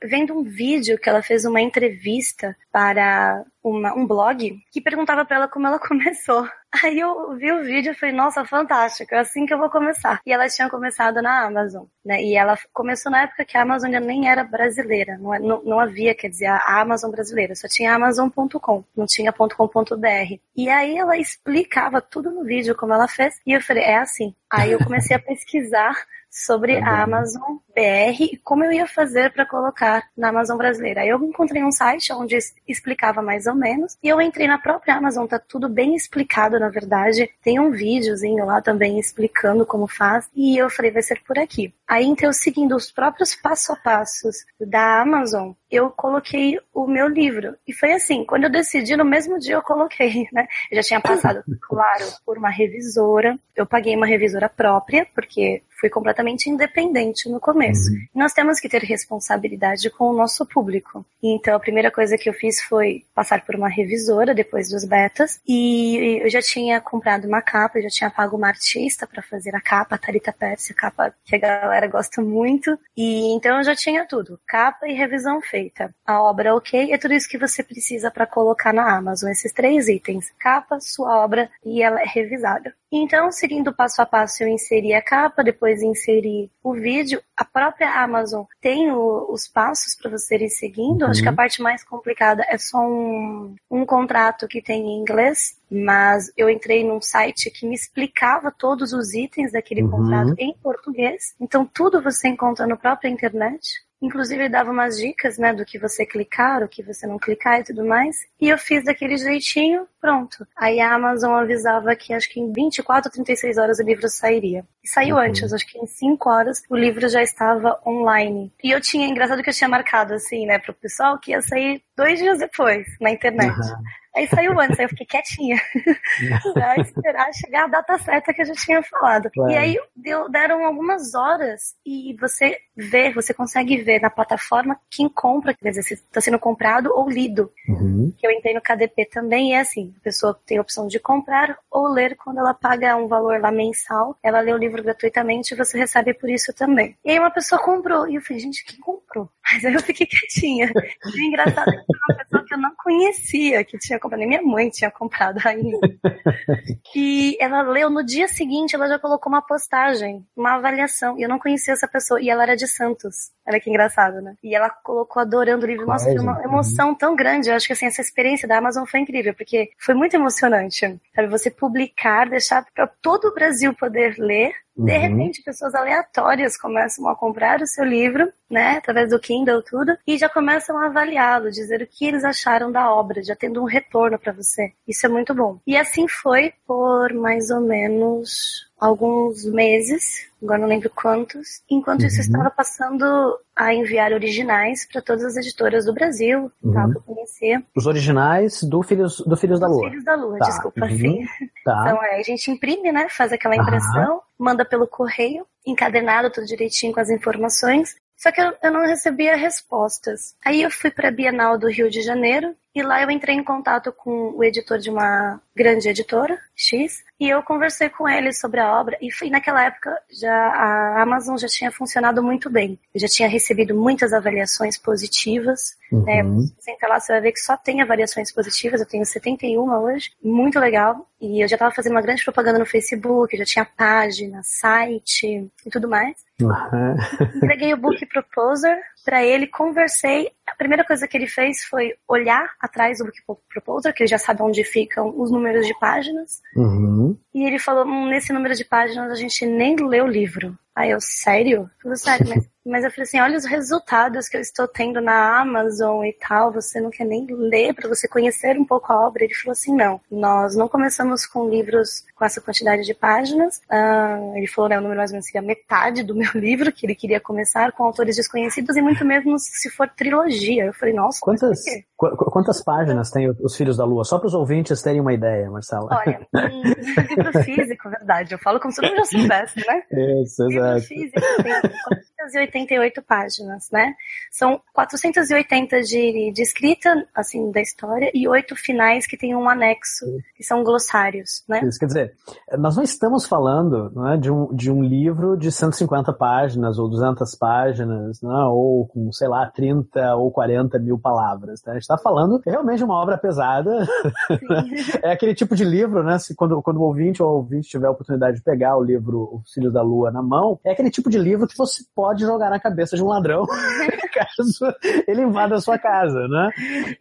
vendo um vídeo que ela fez uma entrevista para uma, um blog que perguntava para ela como ela começou. Aí eu vi o vídeo e falei, nossa, fantástico, é assim que eu vou começar. E ela tinha começado na Amazon, né? E ela começou na época que a Amazon ainda nem era brasileira, não, é, não, não havia, quer dizer, a Amazon brasileira, só tinha Amazon.com, não tinha .com.br. E aí ela explicava tudo no vídeo como ela fez, e eu falei, é assim. Aí eu comecei a pesquisar sobre tá a Amazon BR e como eu ia fazer para colocar na Amazon brasileira. Aí eu encontrei um site onde explicava mais ou menos e eu entrei na própria Amazon, tá tudo bem explicado na verdade. Tem um videozinho lá também explicando como faz e eu falei, vai ser por aqui. Aí então, seguindo os próprios passo a passos da Amazon, eu coloquei o meu livro. E foi assim, quando eu decidi, no mesmo dia eu coloquei, né? Eu já tinha passado, claro, por uma revisora. Eu paguei uma revisora própria, porque fui completamente independente no começo. Uhum. Nós temos que ter responsabilidade com o nosso público. Então, a primeira coisa que eu fiz foi passar por uma revisora depois dos betas. E eu já tinha comprado uma capa, eu já tinha pago uma artista para fazer a capa, a Tarita Pérsia, a capa que a galera gosta muito. E então eu já tinha tudo, capa e revisão feita. A obra ok é tudo isso que você precisa para colocar na Amazon, esses três itens: capa, sua obra e ela é revisada. Então, seguindo passo a passo, eu inseri a capa, depois inseri o vídeo. A própria Amazon tem o, os passos para você ir seguindo. Uhum. Acho que a uhum. parte mais complicada é só um, um contrato que tem em inglês, mas eu entrei num site que me explicava todos os itens daquele uhum. contrato em português. Então, tudo você encontra no próprio internet. Inclusive, dava umas dicas, né, do que você clicar, o que você não clicar e tudo mais. E eu fiz daquele jeitinho, pronto. Aí a Amazon avisava que acho que em 24 ou 36 horas o livro sairia. E saiu uhum. antes, acho que em 5 horas o livro já estava online. E eu tinha, engraçado que eu tinha marcado assim, né, pro pessoal que ia sair dois dias depois na internet. Uhum. Aí saiu antes, aí eu fiquei quietinha. pra esperar chegar a data certa que a gente tinha falado. Claro. E aí deu, deram algumas horas e você vê, você consegue ver na plataforma quem compra, quer dizer, se está sendo comprado ou lido. Uhum. Que eu entrei no KDP também e é assim, a pessoa tem a opção de comprar ou ler quando ela paga um valor lá mensal, ela lê o livro gratuitamente e você recebe por isso também. E aí uma pessoa comprou e eu falei, gente, quem comprou? Mas aí eu fiquei quietinha. E o engraçado é que foi uma pessoa que eu não conhecia, que tinha comprado, nem minha mãe tinha comprado ainda. e ela leu no dia seguinte, ela já colocou uma postagem, uma avaliação, e eu não conhecia essa pessoa, e ela era de Santos. Olha que engraçado, né? E ela colocou adorando o livro. Nossa, foi uma emoção tão grande. Eu acho que assim, essa experiência da Amazon foi incrível, porque foi muito emocionante. Sabe, você publicar, deixar para todo o Brasil poder ler de uhum. repente, pessoas aleatórias começam a comprar o seu livro, né, através do Kindle tudo, e já começam a avaliá-lo, dizer o que eles acharam da obra, já tendo um retorno para você. Isso é muito bom. E assim foi por mais ou menos alguns meses, agora não lembro quantos, enquanto uhum. isso estava passando a enviar originais para todas as editoras do Brasil, uhum. tal, que eu conhecia. Os originais do Filhos, do Filhos da Lua. Filhos da Lua, tá. desculpa, uhum. sim. Tá. Então, é, a gente imprime, né, faz aquela impressão, manda pelo correio, encadenado tudo direitinho com as informações, só que eu, eu não recebia respostas. Aí eu fui para a Bienal do Rio de Janeiro e lá eu entrei em contato com o editor de uma grande editora, X, e eu conversei com ele sobre a obra. E foi naquela época já a Amazon já tinha funcionado muito bem. Eu já tinha recebido muitas avaliações positivas. Uhum. Né? Você entra lá, você vai ver que só tem avaliações positivas. Eu tenho 71 hoje, muito legal. E eu já estava fazendo uma grande propaganda no Facebook, já tinha página, site e tudo mais. Uhum. Entreguei o book proposer para ele, conversei. A primeira coisa que ele fez foi olhar atrás do Book Proposer, que ele já sabe onde ficam os números de páginas. Uhum. E ele falou: hum, nesse número de páginas a gente nem lê o livro. Aí eu, sério? Tudo sério, mas Mas eu falei assim, olha os resultados que eu estou tendo na Amazon e tal, você não quer nem ler para você conhecer um pouco a obra? Ele falou assim, não, nós não começamos com livros com essa quantidade de páginas. Uh, ele falou, né, o número mais ou menos seria metade do meu livro, que ele queria começar com autores desconhecidos e muito mesmo se for trilogia. Eu falei, nossa, quantas, qu quantas páginas tem Os Filhos da Lua? Só para os ouvintes terem uma ideia, Marcela. Olha, um livro físico, verdade, eu falo como se eu já soubesse, né? Isso, exato. Físico tem 488 páginas, né? São 480 de, de escrita, assim, da história, e oito finais que tem um anexo, que são glossários, né? Isso, quer dizer, nós não estamos falando né, de, um, de um livro de 150 páginas ou 200 páginas, né, ou com, sei lá, 30 ou 40 mil palavras. Né? A gente está falando realmente de uma obra pesada. é aquele tipo de livro, né? Se, quando, quando o ouvinte ou o ouvinte tiver a oportunidade de pegar o livro Os Filhos da Lua na mão, é aquele tipo de livro que você pode jogar na cabeça de um ladrão caso ele invada a sua casa, né?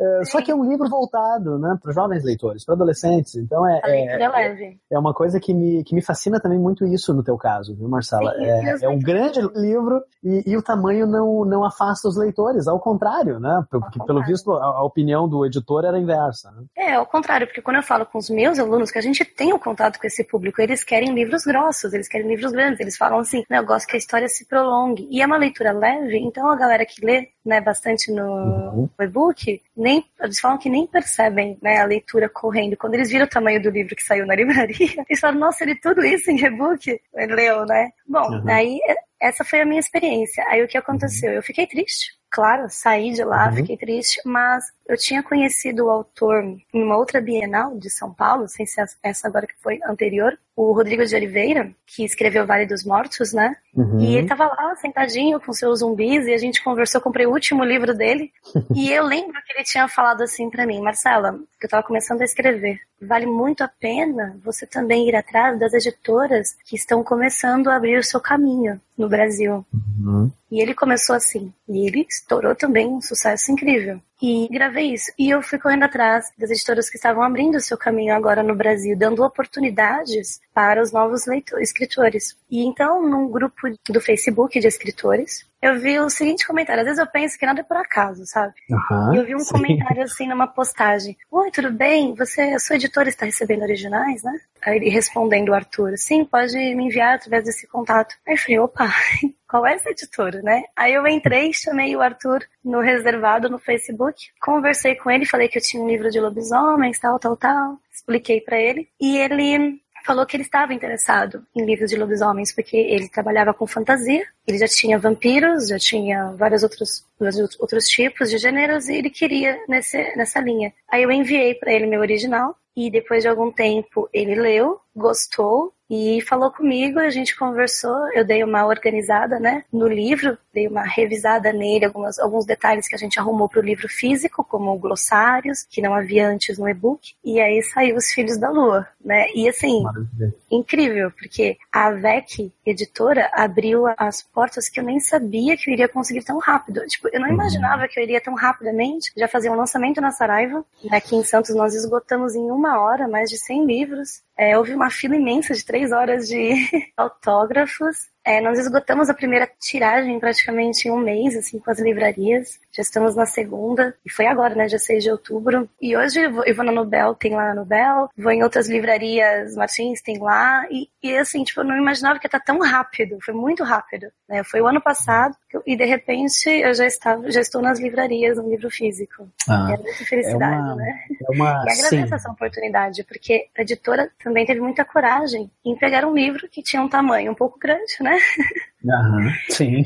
É, só que é um livro voltado né, para jovens leitores, para adolescentes. Então é, é, leve. é uma coisa que me, que me fascina também muito isso no teu caso, viu, Marcela? É, é um grande livro e, e, o tamanho não, não afasta os leitores, ao contrário, né? Porque, pelo visto, a, a, opinião do editor era inversa. Né? É, ao contrário, porque quando eu falo com os meus alunos, que a gente tem o um contato com esse público, eles querem livros grossos, eles querem livros grandes, eles falam assim, eu gosto que a história se prolongue. E é uma leitura leve, então a galera que lê né, bastante no uhum. e-book, nem, eles falam que nem percebem né, a leitura correndo. Quando eles viram o tamanho do livro que saiu na livraria, eles falam, nossa, ele tudo isso em e-book? Ele leu, né? Bom, uhum. aí essa foi a minha experiência. Aí o que aconteceu? Eu fiquei triste, claro, saí de lá, uhum. fiquei triste, mas eu tinha conhecido o autor em uma outra Bienal de São Paulo, sem ser essa agora que foi anterior, o Rodrigo de Oliveira, que escreveu Vale dos Mortos, né? Uhum. E ele tava lá sentadinho com seus zumbis e a gente conversou, comprei o último livro dele. e eu lembro que ele tinha falado assim para mim, Marcela, que eu tava começando a escrever. Vale muito a pena você também ir atrás das editoras que estão começando a abrir o seu caminho no Brasil. Uhum. E ele começou assim. E ele estourou também um sucesso incrível. E gravei isso. E eu fui correndo atrás das editoras que estavam abrindo o seu caminho agora no Brasil, dando oportunidades para os novos leitores, escritores. E então, num grupo do Facebook de escritores, eu vi o seguinte comentário. Às vezes eu penso que nada é por acaso, sabe? Uhum, eu vi um sim. comentário assim numa postagem. Oi, tudo bem? Você, a sua editora está recebendo originais, né? Aí ele respondendo o Arthur, sim, pode me enviar através desse contato. Aí eu falei, opa, qual é essa editora, né? Aí eu entrei, chamei o Arthur no reservado no Facebook, conversei com ele, falei que eu tinha um livro de lobisomens, tal, tal, tal, expliquei para ele, e ele falou que ele estava interessado em livros de lobisomens, porque ele trabalhava com fantasia, ele já tinha vampiros, já tinha vários outros, vários outros tipos de gêneros, e ele queria nesse, nessa linha. Aí eu enviei para ele meu original, e depois de algum tempo ele leu, gostou, e falou comigo, a gente conversou, eu dei uma organizada, né, no livro, dei uma revisada nele, algumas, alguns detalhes que a gente arrumou para o livro físico, como glossários, que não havia antes no e-book, e aí saiu Os Filhos da Lua, né, e assim, Maravilha. incrível, porque a VEC, editora, abriu as portas que eu nem sabia que eu iria conseguir tão rápido, tipo, eu não Uhum. imaginava que eu iria tão rapidamente, já fazia um lançamento na Saraiva, aqui em Santos nós esgotamos em uma hora mais de 100 livros, é, houve uma fila imensa de três horas de autógrafos. É, nós esgotamos a primeira tiragem praticamente em um mês, assim, com as livrarias. Já estamos na segunda, e foi agora, né, dia 6 de outubro. E hoje eu vou, eu vou na Nobel, tem lá na Nobel. Vou em outras livrarias, Martins tem lá. E, e assim, tipo, eu não imaginava que ia estar tão rápido. Foi muito rápido. Né? Foi o ano passado, e de repente eu já, estava, já estou nas livrarias, no livro físico. Ah, é muita felicidade, é uma, né? É uma, E agradeço sim. essa oportunidade, porque a editora também teve muita coragem em pegar um livro que tinha um tamanho um pouco grande, né? there. Aham, sim.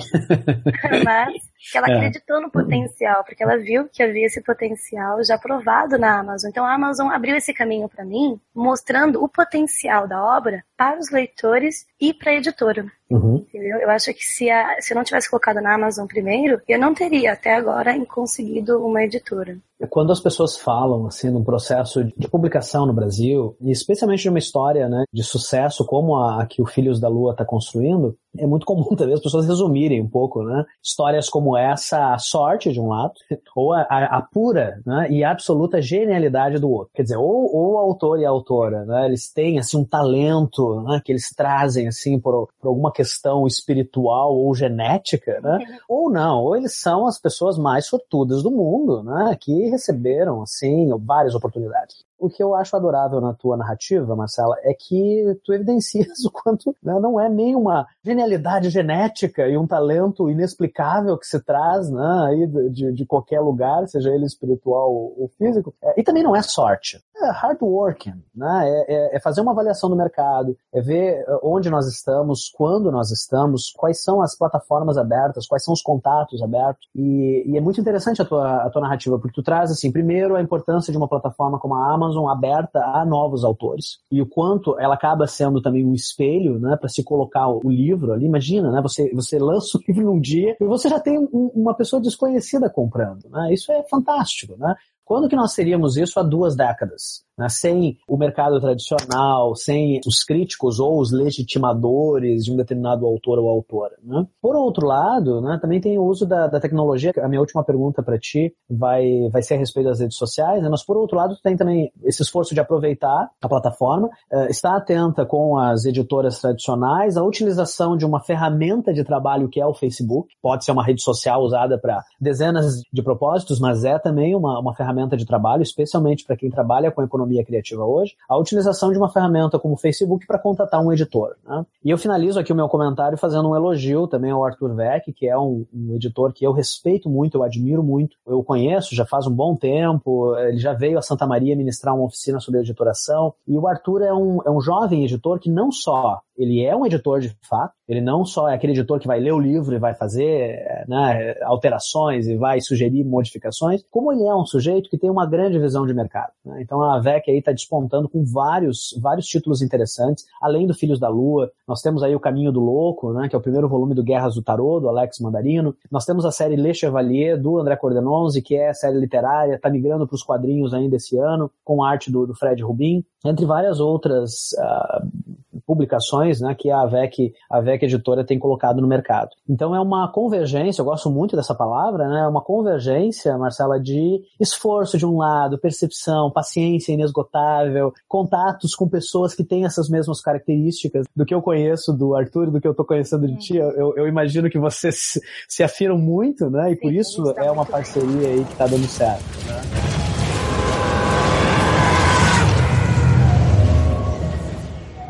Mas que ela É. acreditou no potencial, porque ela viu que havia esse potencial já provado na Amazon. Então a Amazon abriu esse caminho para mim, mostrando o potencial da obra para os leitores e para a editora. Uhum. Eu acho que se, a- se eu não tivesse colocado na Amazon primeiro, eu não teria até agora conseguido uma editora. Quando as pessoas falam assim num processo de publicação no Brasil, e especialmente de uma história né, de sucesso como a, a que o Filhos da Lua está construindo, é muito comum também as pessoas resumirem um pouco, né? Histórias como essa, a sorte de um lado, ou a, a- a pura né, e absoluta genialidade do outro. Quer dizer, ou, ou o autor e a autora, né, eles têm assim um talento né, que eles trazem assim por, por alguma questão espiritual ou genética, né? Uhum. Ou não, ou eles são as pessoas mais sortudas do mundo, né? Que receberam, assim, várias oportunidades. O que eu acho adorável na tua narrativa, Marcela, é que tu evidencias o quanto né, não é nem uma genialidade genética e um talento inexplicável que se traz né, de, de qualquer lugar, seja ele espiritual ou físico. É, e também não é sorte. É hard working, né? É, é, é, fazer uma avaliação do mercado, é ver é, onde nós estamos, quando nós estamos, quais são as plataformas abertas, quais são os contatos abertos. E, e é muito interessante a tua, a tua narrativa, porque tu traz, assim, primeiro a importância de uma plataforma como a Amazon, Amazon aberta a novos autores e o quanto ela acaba sendo também um espelho, né, para se colocar o livro ali. Imagina, né, você você lança o livro num dia e você já tem um, uma pessoa desconhecida comprando, né? Isso é fantástico, né? Quando que nós teríamos isso há duas décadas? Né? Sem o mercado tradicional, sem os críticos ou os legitimadores de um determinado autor ou autora. Né? Por outro lado, né, também tem o uso da, da tecnologia. A minha última pergunta para ti vai, vai ser a respeito das redes sociais, né? mas por outro lado, tem também esse esforço de aproveitar a plataforma, uh, estar atenta com as editoras tradicionais, a utilização de uma ferramenta de trabalho que é o Facebook. Pode ser uma rede social usada para dezenas de propósitos, mas é também uma, uma ferramenta de trabalho, especialmente para quem trabalha com economia criativa hoje, a utilização de uma ferramenta como o Facebook para contatar um editor. Né? E eu finalizo aqui o meu comentário fazendo um elogio também ao Arthur Veck, que é um, um editor que eu respeito muito, eu admiro muito, eu conheço já faz um bom tempo, ele já veio a Santa Maria ministrar uma oficina sobre editoração, e o Arthur é um, é um jovem editor que não só ele é um editor de fato, ele não só é aquele editor que vai ler o livro e vai fazer né, alterações e vai sugerir modificações, como ele é um sujeito que tem uma grande visão de mercado. Né? Então a VEC aí está despontando com vários, vários títulos interessantes, além do Filhos da Lua, nós temos aí o Caminho do Louco, né, que é o primeiro volume do Guerras do Tarot, do Alex Mandarino, nós temos a série Le Chevalier, do André Cordenonzi, que é série literária, está migrando para os quadrinhos ainda esse ano, com arte do, do Fred Rubin, entre várias outras uh, publicações né, que a AVEC, a AVEC Editora tem colocado no mercado. Então é uma convergência, eu gosto muito dessa palavra, né, é uma convergência, Marcela, de esforço de um lado, percepção, paciência inesgotável, contatos com pessoas que têm essas mesmas características do que eu conheço do Arthur, do que eu estou conhecendo de ti. Eu, eu, imagino que vocês se, se afinam muito, né, e por isso é uma parceria aí que está dando certo. Né?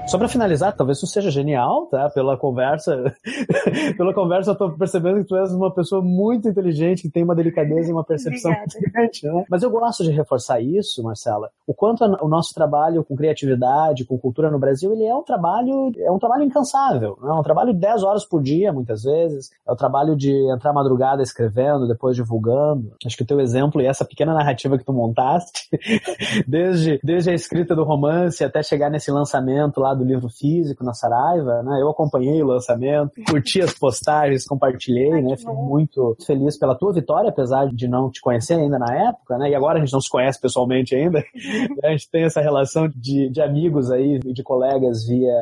Só para finalizar, talvez isso seja genial, tá? Pela conversa, pela conversa eu tô percebendo que tu és uma pessoa muito inteligente, que tem uma delicadeza e uma percepção muito grande, né? Mas eu gosto de reforçar isso, Marcela, o quanto o nosso trabalho com criatividade, com cultura no Brasil, ele é um trabalho, é um trabalho incansável, né? é um trabalho de 10 horas por dia, muitas vezes, é o trabalho de entrar madrugada escrevendo, depois divulgando. Acho que o teu exemplo e essa pequena narrativa que tu montaste, desde, desde a escrita do romance até chegar nesse lançamento lá do livro físico na Saraiva, né? Eu acompanhei o lançamento, curti as postagens, compartilhei, né? Fiquei muito feliz pela tua vitória, apesar de não te conhecer ainda na época, né? E agora a gente não se conhece pessoalmente ainda. a gente tem essa relação de, de amigos aí, de colegas via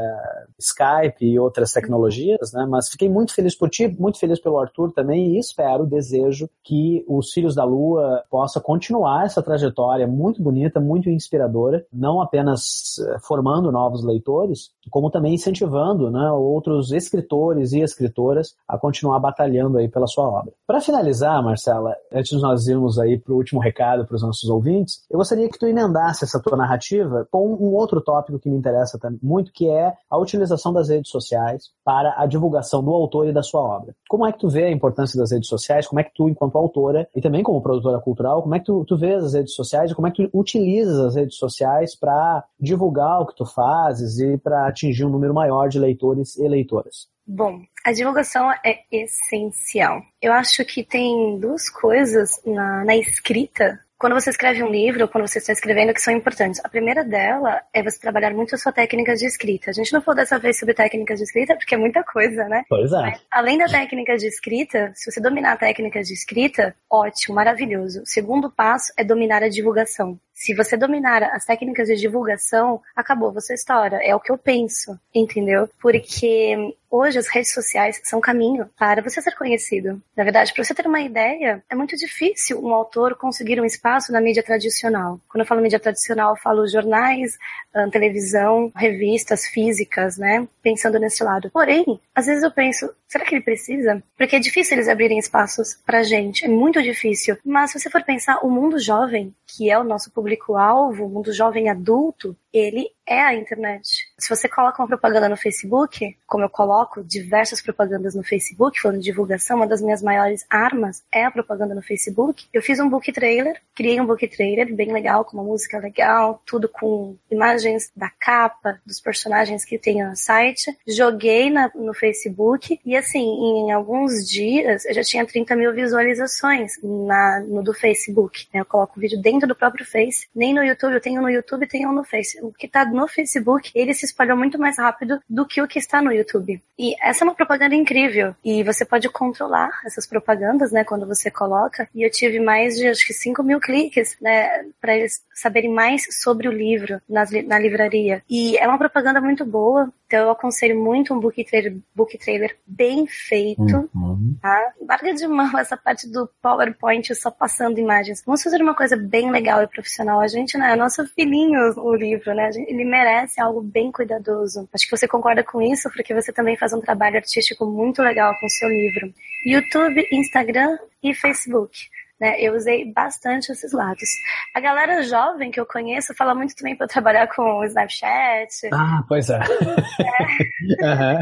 Skype e outras tecnologias, né? Mas fiquei muito feliz por ti, muito feliz pelo Arthur também e espero, desejo que os Filhos da Lua possa continuar essa trajetória muito bonita, muito inspiradora, não apenas eh, formando novos leitores, escritores, como também incentivando né, outros escritores e escritoras a continuar batalhando aí pela sua obra. Para finalizar, Marcela, antes de nós irmos aí para o último recado para os nossos ouvintes, eu gostaria que tu emendasse essa tua narrativa com um outro tópico que me interessa muito, que é a utilização das redes sociais para a divulgação do autor e da sua obra. Como é que tu vê a importância das redes sociais? Como é que tu, enquanto autora e também como produtora cultural, como é que tu, tu vês as redes sociais e como é que tu utilizas as redes sociais para divulgar o que tu fazes e para atingir um número maior de leitores e leitoras? Bom, a divulgação é essencial. Eu acho que tem duas coisas na, na escrita quando você escreve um livro, ou quando você está escrevendo, que são importantes. A primeira dela é você trabalhar muito a sua técnica de escrita. A gente não falou dessa vez sobre técnicas de escrita, porque é muita coisa, né? Pois é. Mas, além da técnica de escrita, se você dominar a técnica de escrita, ótimo, maravilhoso. O segundo passo é dominar a divulgação. Se você dominar as técnicas de divulgação, acabou, você estoura. É o que eu penso, entendeu? Porque hoje as redes sociais são caminho para você ser conhecido. Na verdade, para você ter uma ideia, é muito difícil um autor conseguir um espaço na mídia tradicional. Quando eu falo mídia tradicional, eu falo jornais, ah, televisão, revistas físicas, né? Pensando nesse lado. Porém, às vezes eu penso, será que ele precisa? Porque é difícil eles abrirem espaços pra gente, é muito difícil. Mas se você for pensar, o mundo jovem, que é o nosso público-alvo, o mundo jovem adulto, ele é a internet. Se você coloca uma propaganda no Facebook, como eu coloco diversas propagandas no Facebook, falando de divulgação, uma das minhas maiores armas é a propaganda no Facebook. Eu fiz um book trailer, criei um book trailer bem legal, com uma música legal, tudo com imagens da capa, dos personagens que tem no site. Joguei na, no Facebook e assim, em alguns dias eu já tinha 30 mil visualizações na, no do Facebook. Eu coloco o vídeo dentro do próprio Face, nem no YouTube, eu tenho no YouTube, tenho no Face o que está no Facebook, ele se espalhou muito mais rápido do que o que está no YouTube. E essa é uma propaganda incrível. E você pode controlar essas propagandas, né, quando você coloca. E eu tive mais de, acho que 5 mil cliques, né, para eles saberem mais sobre o livro nas, na livraria. E é uma propaganda muito boa. Então eu aconselho muito um book trailer, book trailer bem feito, uhum. tá? Larga de mão essa parte do PowerPoint só passando imagens. Vamos fazer uma coisa bem legal e profissional. A gente, né, é nosso filhinho o livro, né? Ele merece algo bem cuidadoso. Acho que você concorda com isso, porque você também faz um trabalho artístico muito legal com o seu livro. YouTube, Instagram e Facebook. Né? Eu usei bastante esses lados. A galera jovem que eu conheço fala muito também para trabalhar com o Snapchat. Ah, pois é. é. uhum.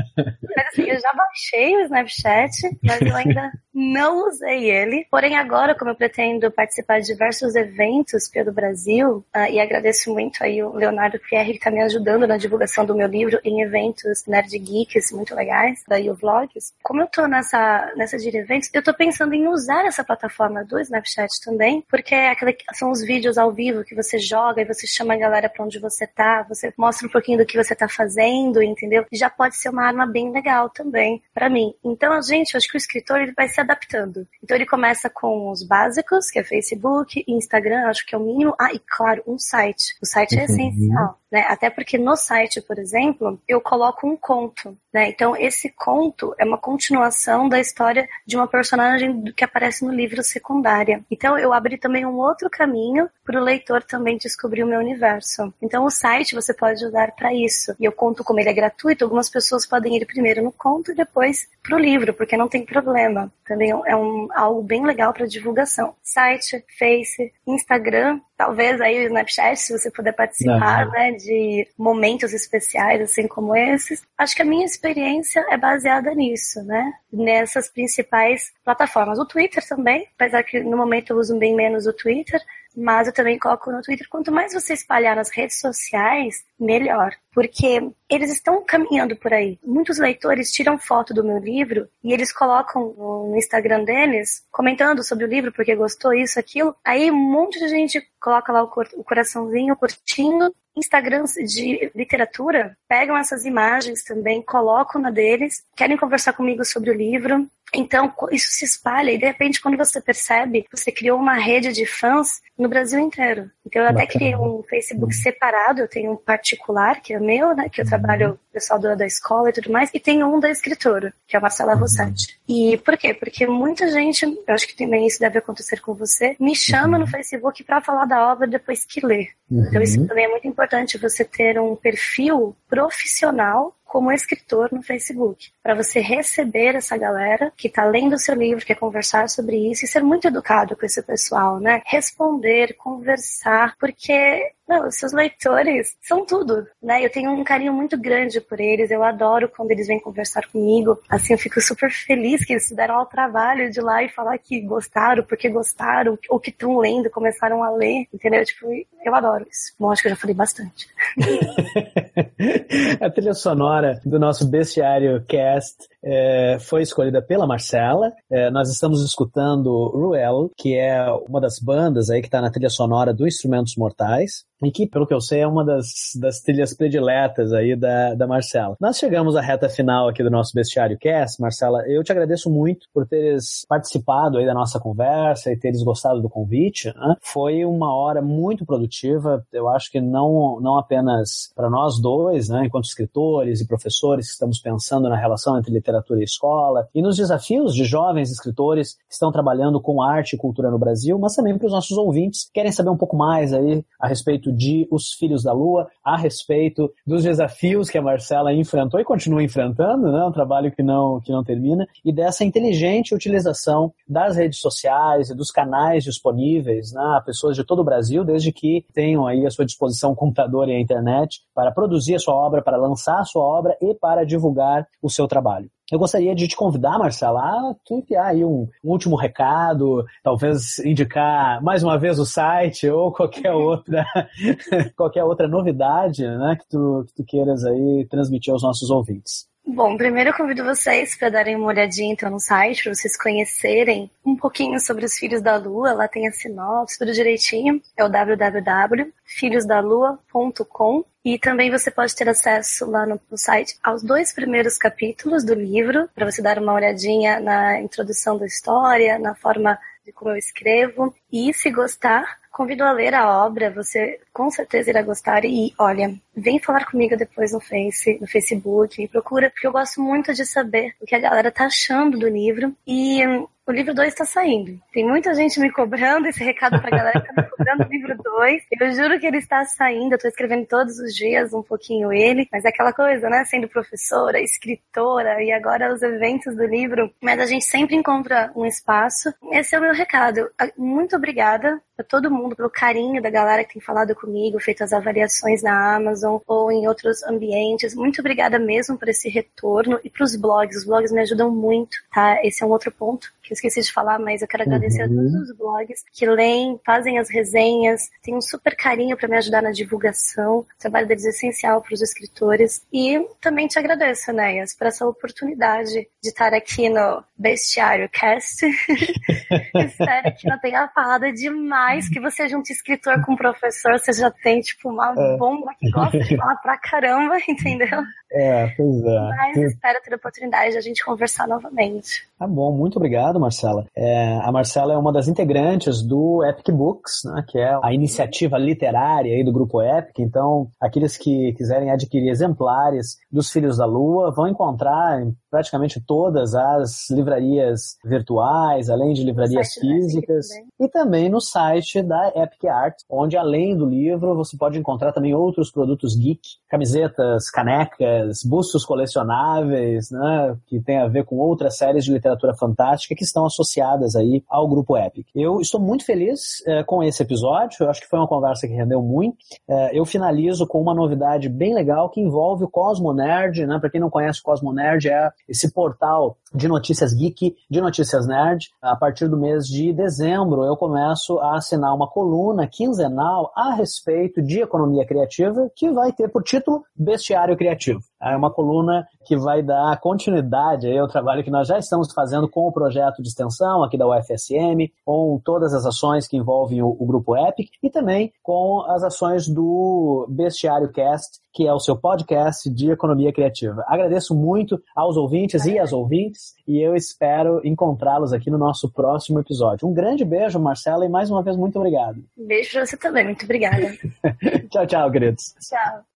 Mas assim, eu já baixei o Snapchat, mas eu ainda não usei ele. Porém, agora, como eu pretendo participar de diversos eventos pelo Brasil, uh, e agradeço muito aí o Leonardo Pierre que está me ajudando na divulgação do meu livro em eventos Nerd Geeks muito legais, daí o Vlogs. Como eu tô nessa, nessa de eventos, eu tô pensando em usar essa plataforma do Snapchat também, porque é aquela, são os vídeos ao vivo que você joga e você chama a galera para onde você tá, você mostra um pouquinho do que você tá fazendo, entendeu? Já pode ser uma arma bem legal também para mim. Então, gente, eu acho que o escritor ele vai se adaptando. Então ele começa com os básicos, que é Facebook, Instagram, acho que é o mínimo. Ah, e claro, um site. O site é uhum. essencial né? Até porque no site, por exemplo, eu coloco um conto, né? Então esse conto é uma continuação da história de uma personagem que aparece no livro secundária. Então eu abri também um outro caminho para o leitor também descobrir o meu universo. Então o site você pode usar para isso. E eu conto como ele é gratuito, algumas pessoas podem ir primeiro no conto e depois para o livro, porque não tem problema. Também é um, algo bem legal para divulgação. Site, Face, Instagram, talvez aí o Snapchat, se você puder participar, né, de momentos especiais assim como esses. Acho que a minha experiência é baseada nisso, né, nessas principais plataformas. O Twitter também, apesar que no momento eu uso bem menos o Twitter, mas eu também coloco no Twitter. Quanto mais você espalhar nas redes sociais, melhor. Porque eles estão caminhando por aí. Muitos leitores tiram foto do meu livro e eles colocam no Instagram deles, comentando sobre o livro, porque gostou isso, aquilo. Aí um monte de gente coloca lá o coraçãozinho curtindo Instagrams de literatura pegam essas imagens também, colocam na deles, querem conversar comigo sobre o livro. Então, isso se espalha e de repente, quando você percebe, você criou uma rede de fãs no Brasil inteiro. Então, eu até criei um Facebook separado, eu tenho um particular, que é meu, né, que eu uhum. trabalho o pessoal da, da escola e tudo mais, e tenho um da escritora, que é a Marcela uhum. Rossetti. E por quê? Porque muita gente, eu acho que também isso deve acontecer com você, me chama uhum. no Facebook para falar da obra depois que lê. Uhum. Então, isso também é muito importante, você ter um perfil profissional como escritor no Facebook, para você receber essa galera que está lendo o seu livro, quer conversar sobre isso e ser muito educado com esse pessoal, né? Responder, conversar, porque não, seus leitores são tudo, né? Eu tenho um carinho muito grande por eles, eu adoro quando eles vêm conversar comigo. Assim, eu fico super feliz que eles se deram ao trabalho de ir lá e falar que gostaram, porque gostaram, ou que estão lendo, começaram a ler, entendeu? Tipo, eu adoro isso. Bom, acho que eu já falei bastante. a trilha sonora do nosso Bestiário Cast é, foi escolhida pela Marcela. É, nós estamos escutando Ruel, que é uma das bandas aí que está na trilha sonora do Instrumentos Mortais e que, pelo que eu sei, é uma das, das trilhas prediletas aí da, da Marcela. Nós chegamos à reta final aqui do nosso Bestiário Cast. Marcela, eu te agradeço muito por teres participado aí da nossa conversa e teres gostado do convite. Né? Foi uma hora muito produtiva. Eu acho que não, não apenas para nós dois, né, enquanto escritores e professores que estamos pensando na relação entre literatura e escola e nos desafios de jovens escritores que estão trabalhando com arte e cultura no Brasil, mas também para os nossos ouvintes que querem saber um pouco mais aí a respeito de Os Filhos da Lua, a respeito dos desafios que a Marcela enfrentou e continua enfrentando, né? Um trabalho que não, que não termina, e dessa inteligente utilização das redes sociais e dos canais disponíveis, né? A pessoas de todo o Brasil, desde que tenham aí à sua disposição o computador e a internet para produzir a sua obra, para lançar a sua obra e para divulgar o seu trabalho. Eu gostaria de te convidar, Marcela, a tu enviar aí um, um, último recado, talvez indicar mais uma vez o site ou qualquer outra, qualquer outra novidade, né, que tu, que tu queiras aí transmitir aos nossos ouvintes. Bom, primeiro eu convido vocês para darem uma olhadinha então no site, para vocês conhecerem um pouquinho sobre os Filhos da Lua. Lá tem a sinopse, tudo direitinho. É o www.filhosdalua.com. E também você pode ter acesso lá no, no site aos dois primeiros capítulos do livro, para você dar uma olhadinha na introdução da história, na forma de como eu escrevo. E se gostar, convido a ler a obra, você com certeza irá gostar. E olha, vem falar comigo depois no Face, no Facebook, me procura, porque eu gosto muito de saber o que a galera tá achando do livro. E hum, o livro 2 está saindo. Tem muita gente me cobrando esse recado pra galera que tá me cobrando o livro 2. Eu juro que ele está saindo, eu tô escrevendo todos os dias um pouquinho ele, mas é aquela coisa, né? Sendo professora, escritora e agora os eventos do livro, mas a gente sempre encontra um espaço. Esse é o meu recado. Muito obrigada a todo mundo pelo carinho da galera que tem falado comigo, feito as avaliações na Amazon ou em outros ambientes. Muito obrigada mesmo por esse retorno e para os blogs. Os blogs me ajudam muito, tá? Esse é um outro ponto que eu esqueci de falar, mas eu quero agradecer uhum. a todos os blogs que leem, fazem as resenhas, têm um super carinho para me ajudar na divulgação. O trabalho deles é essencial para os escritores. E também te agradeço, Enéas, por essa oportunidade de estar aqui no Bestiário Cast. Espero que não tenha falado demais, que você junte escritor com professor, você já tem, tipo, uma é. bomba que gosta de falar pra caramba, entendeu? É, pois é. Mas espero ter a oportunidade de a gente conversar novamente. Tá bom, muito obrigado, Marcela. É, a Marcela é uma das integrantes do Epic Books, né, que é a iniciativa literária aí do grupo Epic. Então, aqueles que quiserem adquirir exemplares dos Filhos da Lua vão encontrar em praticamente todas as livrarias virtuais, além de livrarias físicas, e também no site da Epic Art, onde além do livro você pode encontrar também outros produtos geek, camisetas, canecas, bustos colecionáveis, né, que tem a ver com outras séries de literatura fantástica que estão associadas aí ao grupo Epic. Eu estou muito feliz é, com esse episódio, eu acho que foi uma conversa que rendeu muito. É, eu finalizo com uma novidade bem legal que envolve o Cosmo Nerd, né? Para quem não conhece o Cosmo Nerd, é esse portal de notícias geek, de notícias nerd. A partir do mês de dezembro, eu começo a assinar uma coluna quinzenal a respeito de economia criativa, que vai ter por título Bestiário Criativo. É uma coluna que vai dar continuidade ao trabalho que nós já estamos fazendo com o projeto de extensão aqui da UFSM, com todas as ações que envolvem o, o grupo Epic e também com as ações do Bestiário Cast, que é o seu podcast de economia criativa. Agradeço muito aos ouvintes e às ouvintes e eu espero encontrá-los aqui no nosso próximo episódio. Um grande beijo, Marcela, e mais uma vez muito obrigado. Beijo pra você também, muito obrigada. tchau, tchau, queridos. Tchau.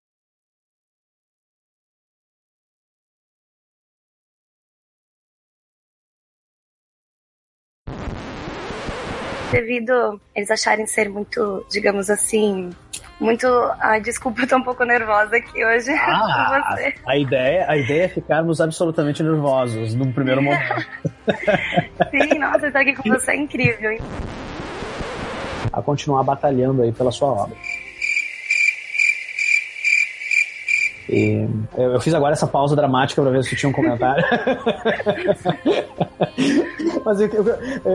Devido eles acharem ser muito, digamos assim, muito. Ai, desculpa, eu tô um pouco nervosa aqui hoje ah, com você. A ideia, a ideia é ficarmos absolutamente nervosos num primeiro momento. Sim, nossa, estar aqui com você é incrível. Hein? A continuar batalhando aí pela sua obra. E eu, fiz agora essa pausa dramática para ver se tinha um comentário. Mas eu, eu,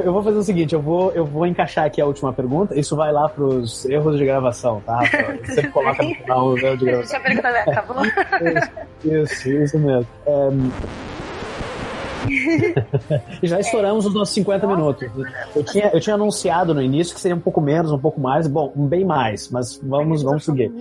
eu, vou fazer o seguinte, eu vou, eu vou encaixar aqui a última pergunta. Isso vai lá pros erros de gravação, tá? Você coloca no final o erro de gravação. Deixa eu ver acabou. Isso, isso mesmo. É, já estouramos os nossos 50 minutos. Eu tinha, eu tinha anunciado no início que seria um pouco menos, um pouco mais, bom, bem mais, mas vamos, vamos seguir.